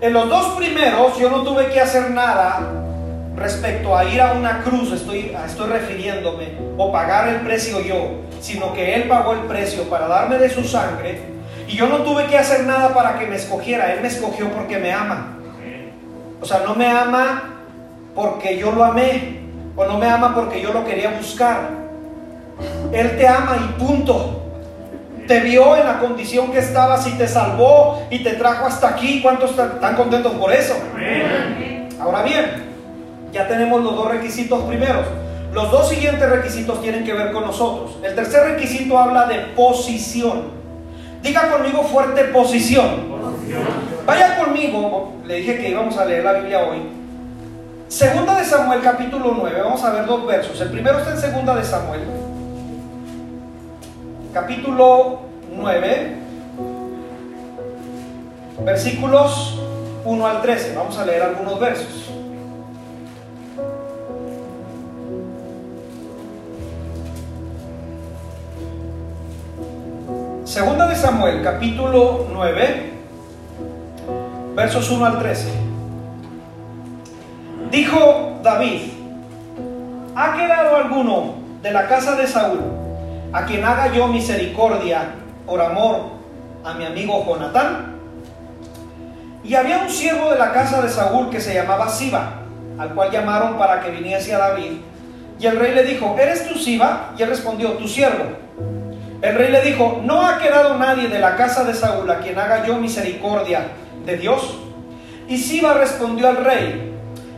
En los dos primeros yo no tuve que hacer nada respecto a ir a una cruz, estoy, estoy refiriéndome, o pagar el precio yo, sino que Él pagó el precio para darme de su sangre y yo no tuve que hacer nada para que me escogiera, Él me escogió porque me ama. O sea, no me ama porque yo lo amé, o no me ama porque yo lo quería buscar. Él te ama y punto te vio en la condición que estabas y te salvó y te trajo hasta aquí. ¿Cuántos están contentos por eso? Ahora bien, ya tenemos los dos requisitos primeros. Los dos siguientes requisitos tienen que ver con nosotros. El tercer requisito habla de posición. Diga conmigo fuerte posición. Vaya conmigo, le dije que íbamos a leer la Biblia hoy. Segunda de Samuel capítulo 9, vamos a ver dos versos. El primero está en Segunda de Samuel capítulo 9, versículos 1 al 13. Vamos a leer algunos versos. Segunda de Samuel, capítulo 9, versos 1 al 13. Dijo David, ¿ha quedado alguno de la casa de Saúl a quien haga yo misericordia por amor a mi amigo Jonatán. Y había un siervo de la casa de Saúl que se llamaba Siba, al cual llamaron para que viniese a David. Y el rey le dijo, ¿eres tú Siba? Y él respondió, tu siervo. El rey le dijo, no ha quedado nadie de la casa de Saúl a quien haga yo misericordia de Dios. Y Siba respondió al rey,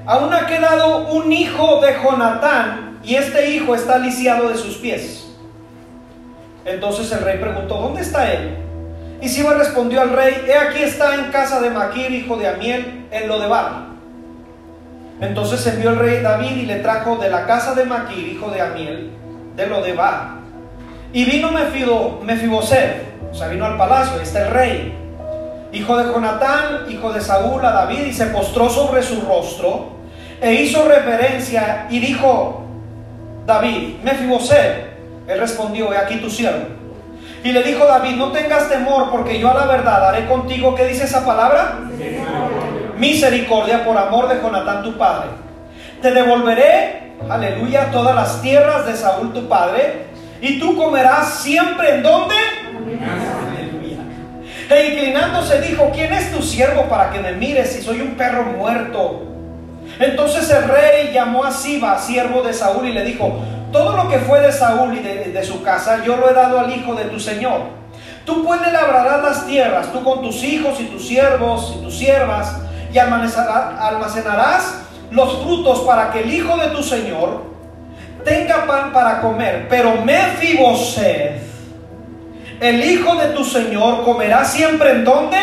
aún ha quedado un hijo de Jonatán y este hijo está lisiado de sus pies. Entonces el rey preguntó, ¿dónde está él? Y Siba respondió al rey, he aquí está en casa de Maquir, hijo de Amiel, en Lodebar. Entonces envió el rey David y le trajo de la casa de Maquir, hijo de Amiel, de Lodebar. Y vino Mefiboset, o sea, vino al palacio, está el rey, hijo de Jonatán, hijo de Saúl, a David, y se postró sobre su rostro, e hizo reverencia y dijo, David, Mefiboset. Él respondió, he aquí tu siervo. Y le dijo David, no tengas temor, porque yo a la verdad haré contigo, ¿qué dice esa palabra? Misericordia por amor de Jonatán tu padre. Te devolveré, aleluya, todas las tierras de Saúl tu padre, y tú comerás siempre en donde. Aleluya. E inclinándose dijo, ¿quién es tu siervo para que me mires si soy un perro muerto? Entonces el rey llamó a Siba, siervo de Saúl, y le dijo, todo lo que fue de Saúl y de, su casa, yo lo he dado al hijo de tu Señor. Tú puedes labrar las tierras, tú con tus hijos y tus siervos y tus siervas, y almacenarás los frutos para que el hijo de tu Señor tenga pan para comer. Pero Mefiboset, el hijo de tu Señor, comerá siempre en donde?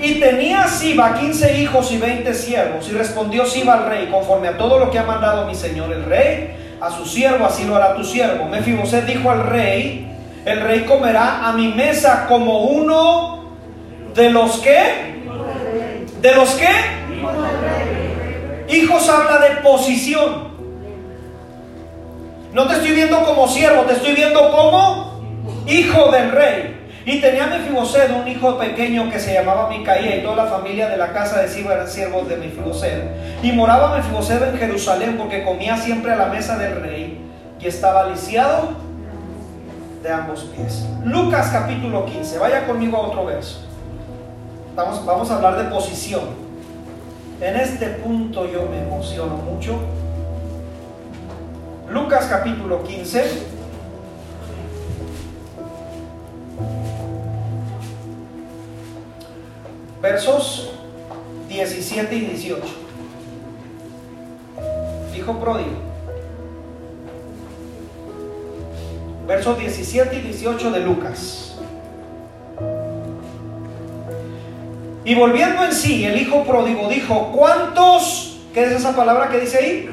Y tenía Siba 15 hijos y 20 siervos. Y respondió Siba al rey, conforme a todo lo que ha mandado mi señor el rey, a su siervo así lo hará tu siervo. Mefiboset dijo al rey, el rey comerá a mi mesa como uno de los que, de los que, hijos habla de posición. No te estoy viendo como siervo, te estoy viendo como hijo del rey. Y tenía Mefiboset un hijo pequeño que se llamaba Micaía y toda la familia de la casa de Siba eran siervos de Mefiboset. Y moraba Mefiboset en Jerusalén porque comía siempre a la mesa del rey y estaba lisiado de ambos pies. Lucas capítulo 15, vaya conmigo a otro verso. Vamos, vamos a hablar de posición. En este punto yo me emociono mucho. Lucas capítulo 15. Versos 17 y 18. Hijo pródigo. Versos 17 y 18 de Lucas. Y volviendo en sí, el hijo pródigo dijo, ¿cuántos, qué es esa palabra que dice ahí?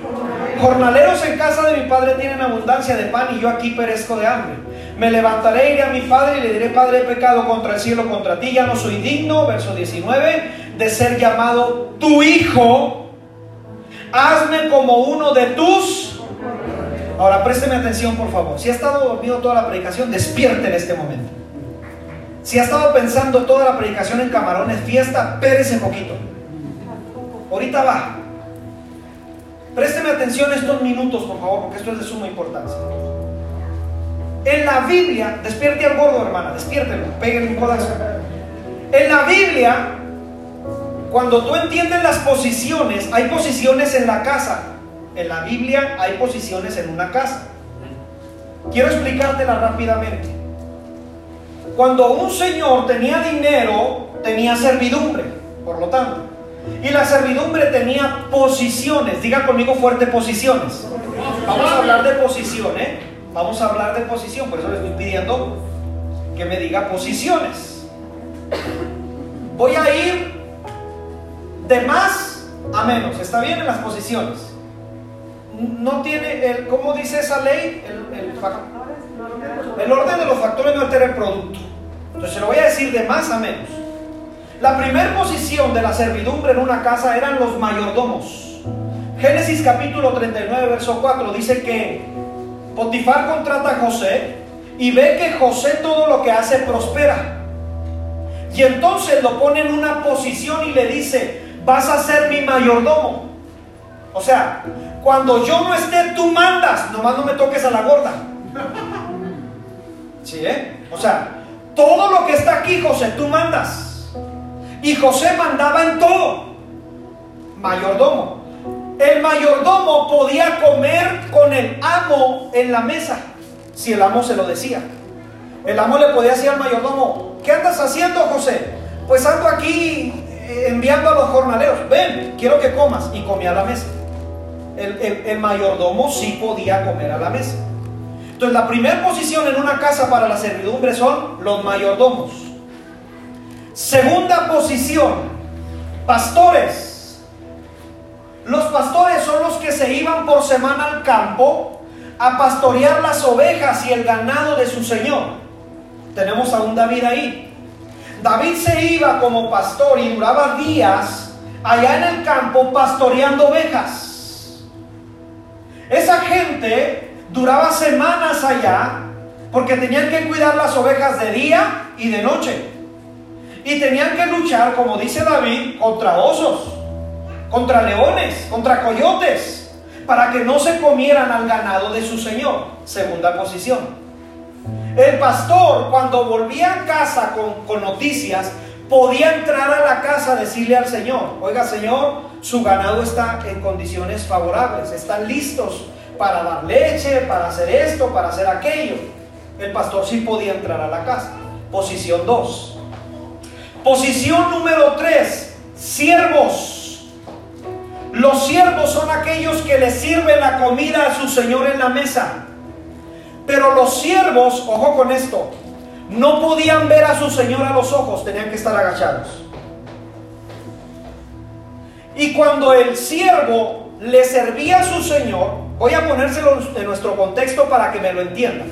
Jornaleros en casa de mi padre tienen abundancia de pan y yo aquí perezco de hambre. Me levantaré, iré a mi padre y le diré, Padre, he pecado contra el cielo, contra ti, ya no soy digno, verso 19, de ser llamado tu hijo. Hazme como uno de tus... Ahora présteme atención, por favor. Si ha estado dormido toda la predicación, despierte en este momento. Si ha estado pensando toda la predicación en camarones, fiesta, pérese poquito. Ahorita va. Présteme atención estos minutos, por favor, porque esto es de suma importancia. En la Biblia, despierte al gordo, hermana, despiértelo, pégale un codazo. En la Biblia, cuando tú entiendes las posiciones, hay posiciones en la casa. En la Biblia hay posiciones en una casa. Quiero explicártela rápidamente. Cuando un señor tenía dinero, tenía servidumbre, por lo tanto. Y la servidumbre tenía posiciones. Diga conmigo fuerte posiciones. Vamos a hablar de posiciones. Vamos a hablar de posición, por eso le estoy pidiendo que me diga posiciones. Voy a ir de más a menos. ¿Está bien en las posiciones? No tiene el, ¿cómo dice esa ley? El, orden de los factores no altera el producto. Entonces se lo voy a decir de más a menos. La primera posición de la servidumbre en una casa eran los mayordomos. Génesis capítulo 39, verso 4 dice que Potifar contrata a José y ve que José todo lo que hace prospera. Y entonces lo pone en una posición y le dice, vas a ser mi mayordomo. O sea, cuando yo no esté, tú mandas, nomás no me toques a la gorda. [LAUGHS] ¿Sí, eh? O sea, todo lo que está aquí, José, tú mandas. Y José mandaba en todo. Mayordomo. El mayordomo podía comer con el amo en la mesa, si el amo se lo decía. El amo le podía decir al mayordomo, ¿qué andas haciendo, José? Pues ando aquí eh, enviando a los jornaleros, ven, quiero que comas. Y comía a la mesa. El, el mayordomo sí podía comer a la mesa. Entonces la primera posición en una casa para la servidumbre son los mayordomos. Segunda posición, pastores. Los pastores son los que se iban por semana al campo a pastorear las ovejas y el ganado de su señor. Tenemos a un David ahí. David se iba como pastor y duraba días allá en el campo pastoreando ovejas. Esa gente duraba semanas allá porque tenían que cuidar las ovejas de día y de noche. Y tenían que luchar, como dice David, contra osos, contra leones, contra coyotes, para que no se comieran al ganado de su Señor. Segunda posición. El pastor, cuando volvía a casa con, noticias, podía entrar a la casa a decirle al Señor, oiga Señor, su ganado está en condiciones favorables, están listos para dar leche, para hacer esto, para hacer aquello. El pastor sí podía entrar a la casa. Posición 2. Posición número 3. Siervos. Los siervos son aquellos que le sirven la comida a su Señor en la mesa. Pero los siervos, ojo con esto, no podían ver a su Señor a los ojos, tenían que estar agachados. Y cuando el siervo le servía a su Señor, voy a ponérselo en nuestro contexto para que me lo entiendan.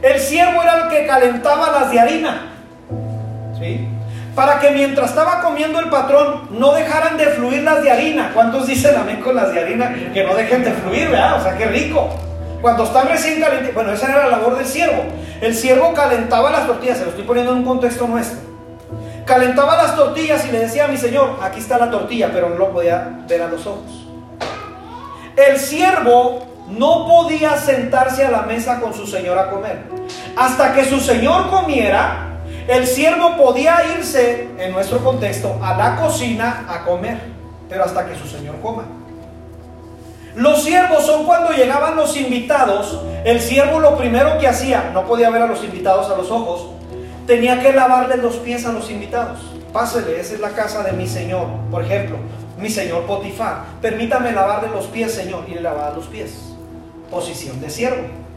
El siervo era el que calentaba las de harina. ¿Sí? Para que mientras estaba comiendo el patrón no dejaran de fluir las de harina. ¿Cuántos dicen amén con las de harina? Que no dejen de fluir, ¿verdad? O sea, qué rico. Cuando están recién calientes, bueno, esa era la labor del siervo. El siervo calentaba las tortillas, se lo estoy poniendo en un contexto nuestro. Calentaba las tortillas y le decía a mi señor, aquí está la tortilla, pero no lo podía ver a los ojos. El siervo no podía sentarse a la mesa con su señor a comer. Hasta que su señor comiera, el siervo podía irse, en nuestro contexto, a la cocina a comer, pero hasta que su señor coma. Los siervos son cuando llegaban los invitados, el siervo lo primero que hacía, no podía ver a los invitados a los ojos, tenía que lavarle los pies a los invitados. Pásele, esa es la casa de mi señor, por ejemplo, mi señor Potifar. Permítame lavarle los pies, señor, y le lavaba los pies. Posición de siervo.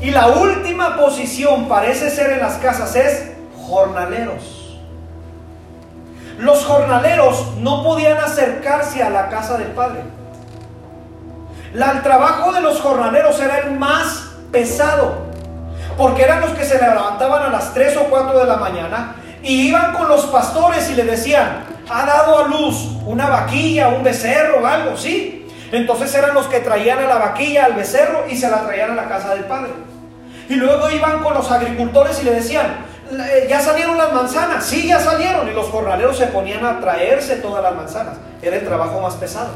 Y la última posición parece ser en las casas es jornaleros. Los jornaleros no podían acercarse a la casa del Padre. el trabajo de los jornaleros era el más pesado, porque eran los que se levantaban a las 3 o 4 de la mañana y iban con los pastores y le decían, ha dado a luz una vaquilla, un becerro, algo, ¿sí? Entonces eran los que traían a la vaquilla, al becerro y se la traían a la casa del Padre. Y luego iban con los agricultores y le decían, eh, ya salieron las manzanas, sí, ya salieron. Y los jornaleros se ponían a traerse todas las manzanas. Era el trabajo más pesado.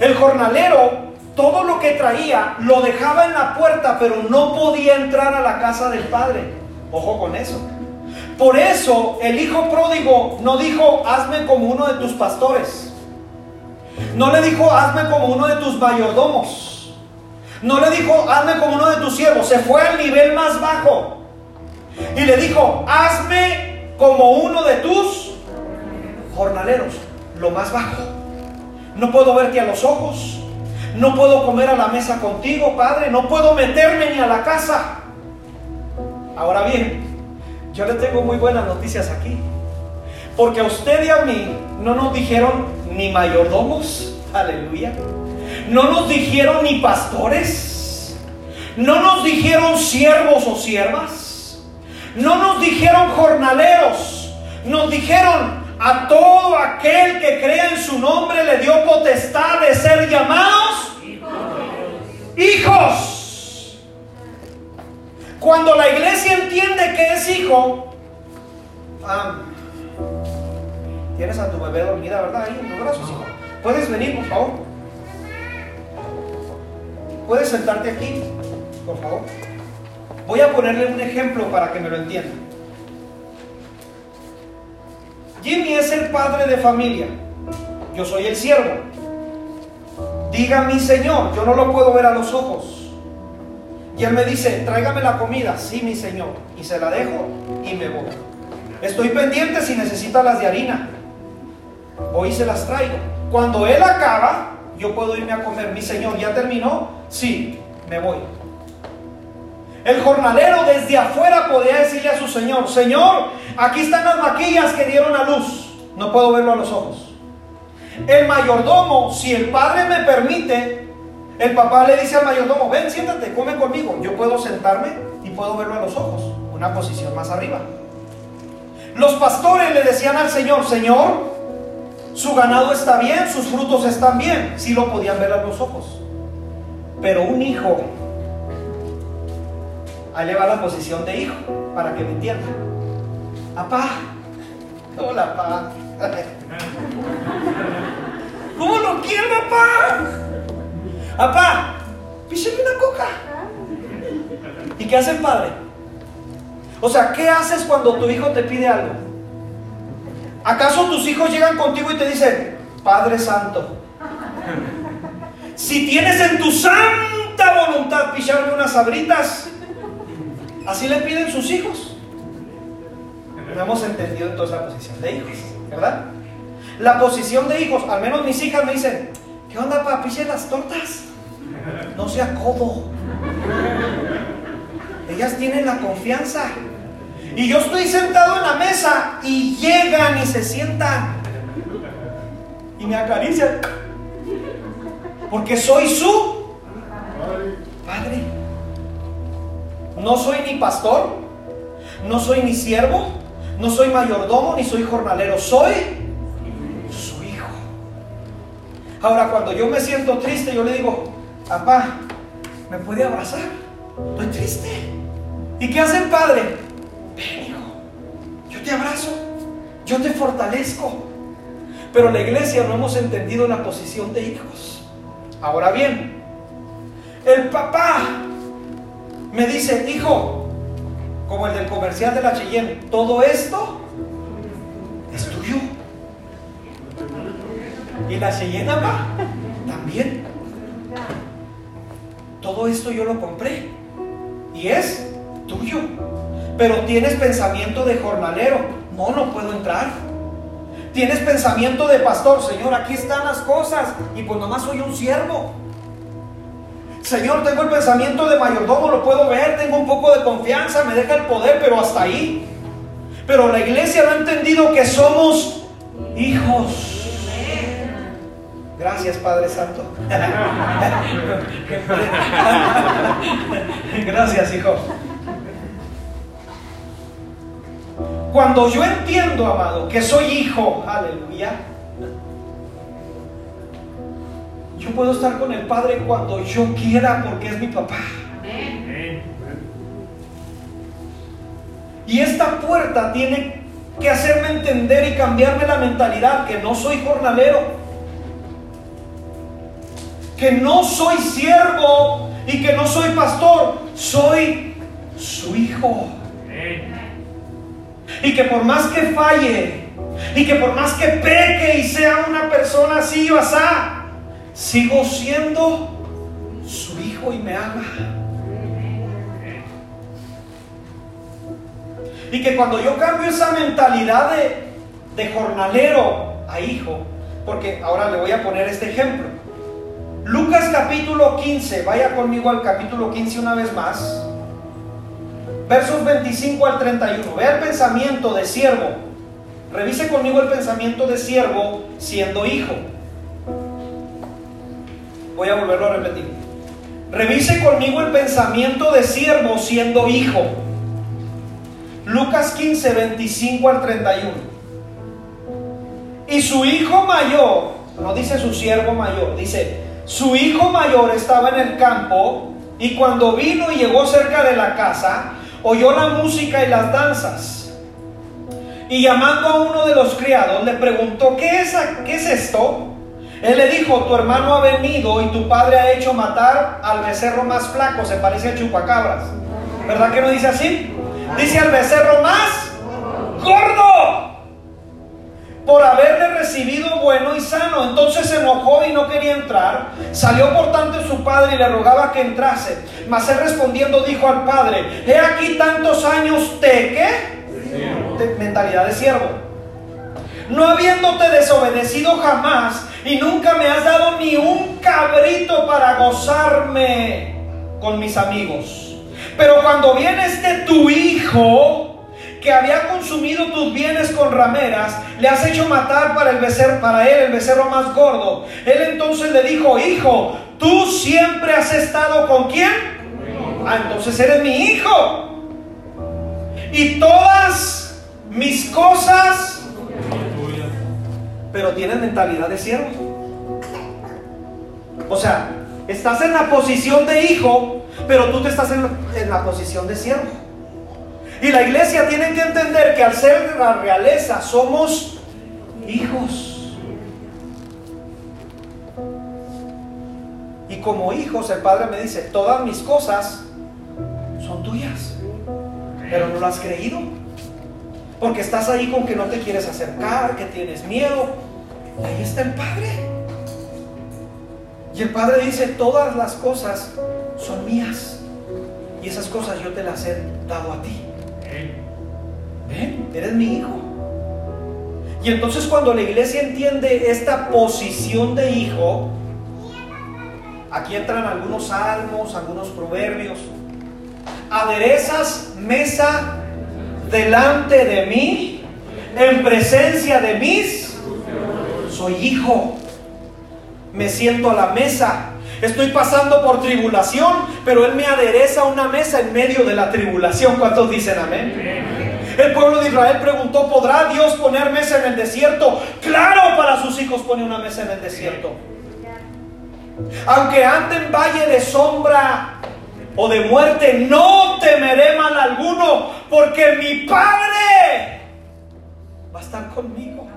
El jornalero, todo lo que traía, lo dejaba en la puerta, pero no podía entrar a la casa del padre. Ojo con eso. Por eso el hijo pródigo no dijo, hazme como uno de tus pastores. No le dijo, hazme como uno de tus mayordomos. No le dijo, hazme como uno de tus siervos. Se fue al nivel más bajo. Y le dijo, hazme como uno de tus jornaleros, lo más bajo. No puedo verte a los ojos. No puedo comer a la mesa contigo, Padre. No puedo meterme ni a la casa. Ahora bien, yo le tengo muy buenas noticias aquí. Porque a usted y a mí no nos dijeron ni mayordomos, aleluya. No nos dijeron ni pastores. No nos dijeron siervos o siervas. No nos dijeron jornaleros, nos dijeron a todo aquel que crea en su nombre le dio potestad de ser llamados hijos. Cuando la iglesia entiende que es hijo, ah, tienes a tu bebé dormida, ¿verdad? Ahí en los brazos, hijo. Puedes venir, por favor. Puedes sentarte aquí, por favor. Voy a ponerle un ejemplo para que me lo entienda. Jimmy es el padre de familia. Yo soy el siervo. Diga mi señor, yo no lo puedo ver a los ojos. Y él me dice, tráigame la comida. Sí, mi señor. Y se la dejo y me voy. Estoy pendiente si necesita las de harina. Hoy se las traigo. Cuando él acaba, yo puedo irme a comer. Mi señor, ¿ya terminó? Sí, me voy. El jornalero desde afuera podía decirle a su señor, Señor, aquí están las maquillas que dieron a luz. No puedo verlo a los ojos. El mayordomo, si el padre me permite, el papá le dice al mayordomo, ven, siéntate, come conmigo. Yo puedo sentarme y puedo verlo a los ojos. Una posición más arriba. Los pastores le decían al Señor, Señor, Su ganado está bien, sus frutos están bien. Sí lo podían ver a los ojos. Pero un hijo, ahí le va la posición de hijo, para que me entiendan. Apá, hola, papá. ¿Cómo lo quiero, papá? Apá, pícheme una coca. ¿Y qué hace el padre? O sea, ¿qué haces cuando tu hijo te pide algo? ¿Acaso tus hijos llegan contigo y te dicen, Padre Santo, si tienes en tu santa voluntad picharme unas sabritas, así le piden sus hijos? No hemos entendido entonces la posición de hijos, ¿verdad? La posición de hijos, al menos mis hijas me dicen, ¿qué onda piche las tortas? No sea codo. Ellas tienen la confianza. Y yo estoy sentado en la mesa y llegan y se sientan. Y me acarician. Porque soy su padre. No soy ni pastor, no soy ni siervo, no soy mayordomo, ni soy jornalero. Soy su hijo. Ahora, cuando yo me siento triste, yo le digo, papá, ¿me puede abrazar? Estoy triste. ¿Y qué hace el padre? Ven, hijo, yo te abrazo, yo te fortalezco. Pero la iglesia no hemos entendido la posición de hijos. Ahora bien, el papá me dice, hijo, como el del comercial de la Cheyenne, todo esto es tuyo. Y la Cheyenne, papá, también. Todo esto yo lo compré. Y es tuyo. Pero tienes pensamiento de jornalero. No, no puedo entrar. Tienes pensamiento de pastor. Señor, aquí están las cosas. Y pues nomás soy un siervo. Señor, tengo el pensamiento de mayordomo, lo puedo ver, tengo un poco de confianza, me deja el poder, pero hasta ahí. Pero la iglesia no ha entendido que somos hijos. Gracias, Padre Santo. [LAUGHS] Gracias, hijo. Cuando yo entiendo, amado, que soy hijo, aleluya, yo puedo estar con el Padre cuando yo quiera porque es mi papá. Y esta puerta tiene que hacerme entender y cambiarme la mentalidad que no soy jornalero, que no soy siervo y que no soy pastor, soy su hijo. Y que por más que falle, y que por más que peque y sea una persona así o asá, sigo siendo su hijo y me ama. Y que cuando yo cambio esa mentalidad de, de jornalero a hijo, porque ahora le voy a poner este ejemplo. Lucas capítulo 15, vaya conmigo al capítulo 15 una vez más. Versos 25 al 31. Vea el pensamiento de siervo. Revise conmigo el pensamiento de siervo siendo hijo. Voy a volverlo a repetir. Revise conmigo el pensamiento de siervo siendo hijo. Lucas 15, 25 al 31. Y su hijo mayor, no dice su siervo mayor, dice, su hijo mayor estaba en el campo y cuando vino y llegó cerca de la casa, oyó la música y las danzas. Y llamando a uno de los criados, le preguntó, ¿qué es, qué es esto? Él le dijo, tu hermano ha venido y tu padre ha hecho matar al becerro más flaco, se parece a chupacabras. ¿Verdad que no dice así? Dice al becerro más gordo por haberle recibido bueno y sano. Entonces se enojó y no quería entrar. Salió por tanto su padre y le rogaba que entrase. Mas él respondiendo dijo al padre, he aquí tantos años te que mentalidad de siervo. No habiéndote desobedecido jamás y nunca me has dado ni un cabrito para gozarme con mis amigos. Pero cuando viene este tu hijo, había consumido tus bienes con rameras, le has hecho matar para, el becerro, para él el becerro más gordo. Él entonces le dijo, hijo, tú siempre has estado con quién? Ah, entonces eres mi hijo. Y todas mis cosas pero tienes mentalidad de siervo. O sea, estás en la posición de hijo, pero tú te estás en en la posición de siervo. Y la iglesia tiene que entender que al ser la realeza somos hijos. Y como hijos, el Padre me dice, todas mis cosas son tuyas, pero no lo has creído. Porque estás ahí con que no te quieres acercar, que tienes miedo. Ahí está el Padre. Y el Padre dice, todas las cosas son mías. Y esas cosas yo te las he dado a ti. Ven, eres mi hijo. Y entonces cuando la iglesia entiende esta posición de hijo, aquí entran algunos salmos, algunos proverbios. Aderezas mesa delante de mí, en presencia de mis, soy hijo. Me siento a la mesa. Estoy pasando por tribulación, pero Él me adereza una mesa en medio de la tribulación. ¿Cuántos dicen amén? El pueblo de Israel preguntó, ¿podrá Dios poner mesa en el desierto? Claro, para sus hijos pone una mesa en el desierto. Aunque ande en valle de sombra o de muerte, no temeré mal alguno, porque mi Padre va a estar conmigo.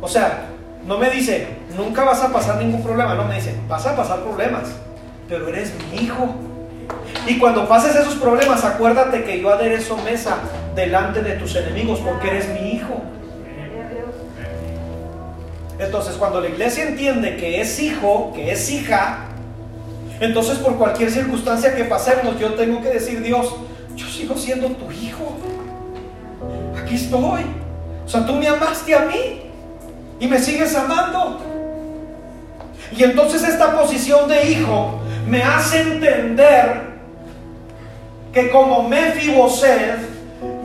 O sea, no me dice, nunca vas a pasar ningún problema, no me dice, vas a pasar problemas, pero eres mi hijo. Y cuando pases esos problemas, acuérdate que yo aderezo mesa delante de tus enemigos porque eres mi hijo. Entonces, cuando la iglesia entiende que es hijo, que es hija, entonces por cualquier circunstancia que pasemos, yo tengo que decir, Dios, yo sigo siendo tu hijo. Aquí estoy. O sea, tú me amaste a mí y me sigues amando. Y entonces esta posición de hijo me hace entender que como Mefiboset,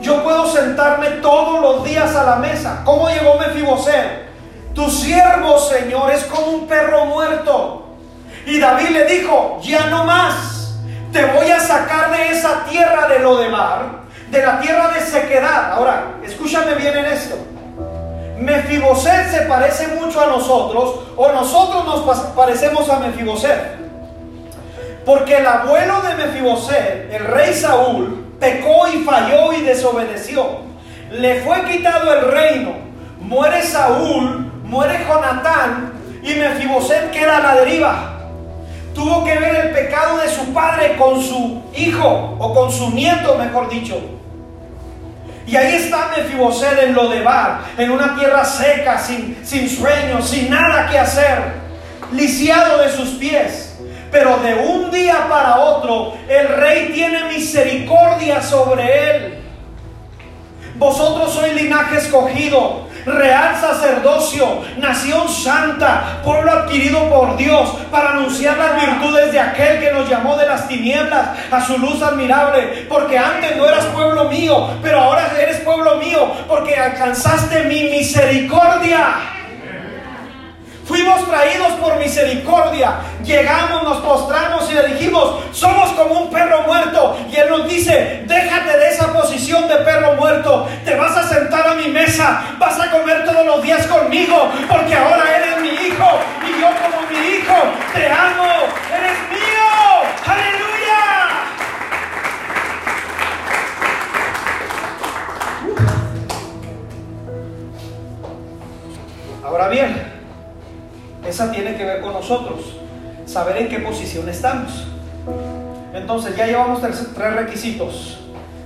yo puedo sentarme todos los días a la mesa. ¿Cómo llegó Mefiboset? Tu siervo, Señor, es como un perro muerto. Y David le dijo, ya no más, te voy a sacar de esa tierra de lo de mar, de la tierra de sequedad. Ahora, escúchame bien en esto. Mefiboset se parece mucho a nosotros o nosotros nos parecemos a Mefiboset. Porque el abuelo de Mefiboset, el rey Saúl, pecó y falló y desobedeció. Le fue quitado el reino. Muere Saúl, muere Jonatán y Mefiboset queda a la deriva. Tuvo que ver el pecado de su padre con su hijo o con su nieto, mejor dicho. Y ahí está Mefiboset en Lodebar, en una tierra seca, sin, sin sueños, sin nada que hacer, lisiado de sus pies. Pero de un día para otro, el rey tiene misericordia sobre él. Vosotros sois linaje escogido, real sacerdocio, nación santa, pueblo adquirido por Dios, para anunciar las virtudes de aquel que nos llamó de las tinieblas a su luz admirable. Porque antes no eras pueblo mío, pero ahora eres pueblo mío, porque alcanzaste mi misericordia. Fuimos traídos por misericordia. Llegamos, nos postramos y le dijimos, somos como un perro muerto. Y Él nos dice, déjate de esa posición de perro muerto. Te vas a sentar a mi mesa. Vas a comer todos los días conmigo. Porque ahora eres mi hijo. Y yo como mi hijo te amo. Eres mío. Aleluya. Ahora bien, esa tiene que ver con nosotros, saber en qué posición estamos. Entonces ya llevamos tres, requisitos.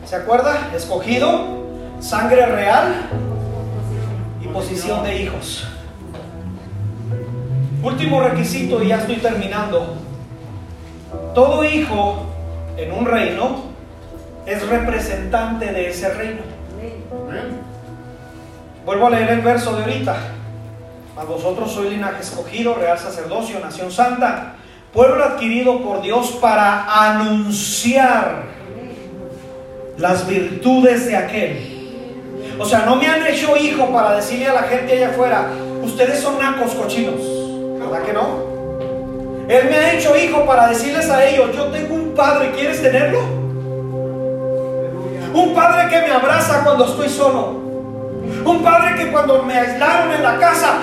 ¿Se acuerda? Escogido, sangre real y posición de hijos. Último requisito y ya estoy terminando. Todo hijo en un reino es representante de ese reino. Vuelvo a leer el verso de ahorita. A vosotros soy linaje escogido, real sacerdocio, nación santa, pueblo adquirido por Dios para anunciar las virtudes de aquel. O sea, no me han hecho hijo para decirle a la gente allá afuera, ustedes son nacos cochinos, ¿verdad que no? Él me ha hecho hijo para decirles a ellos, yo tengo un padre, ¿quieres tenerlo? Un padre que me abraza cuando estoy solo Un padre que cuando me aislaron en la casa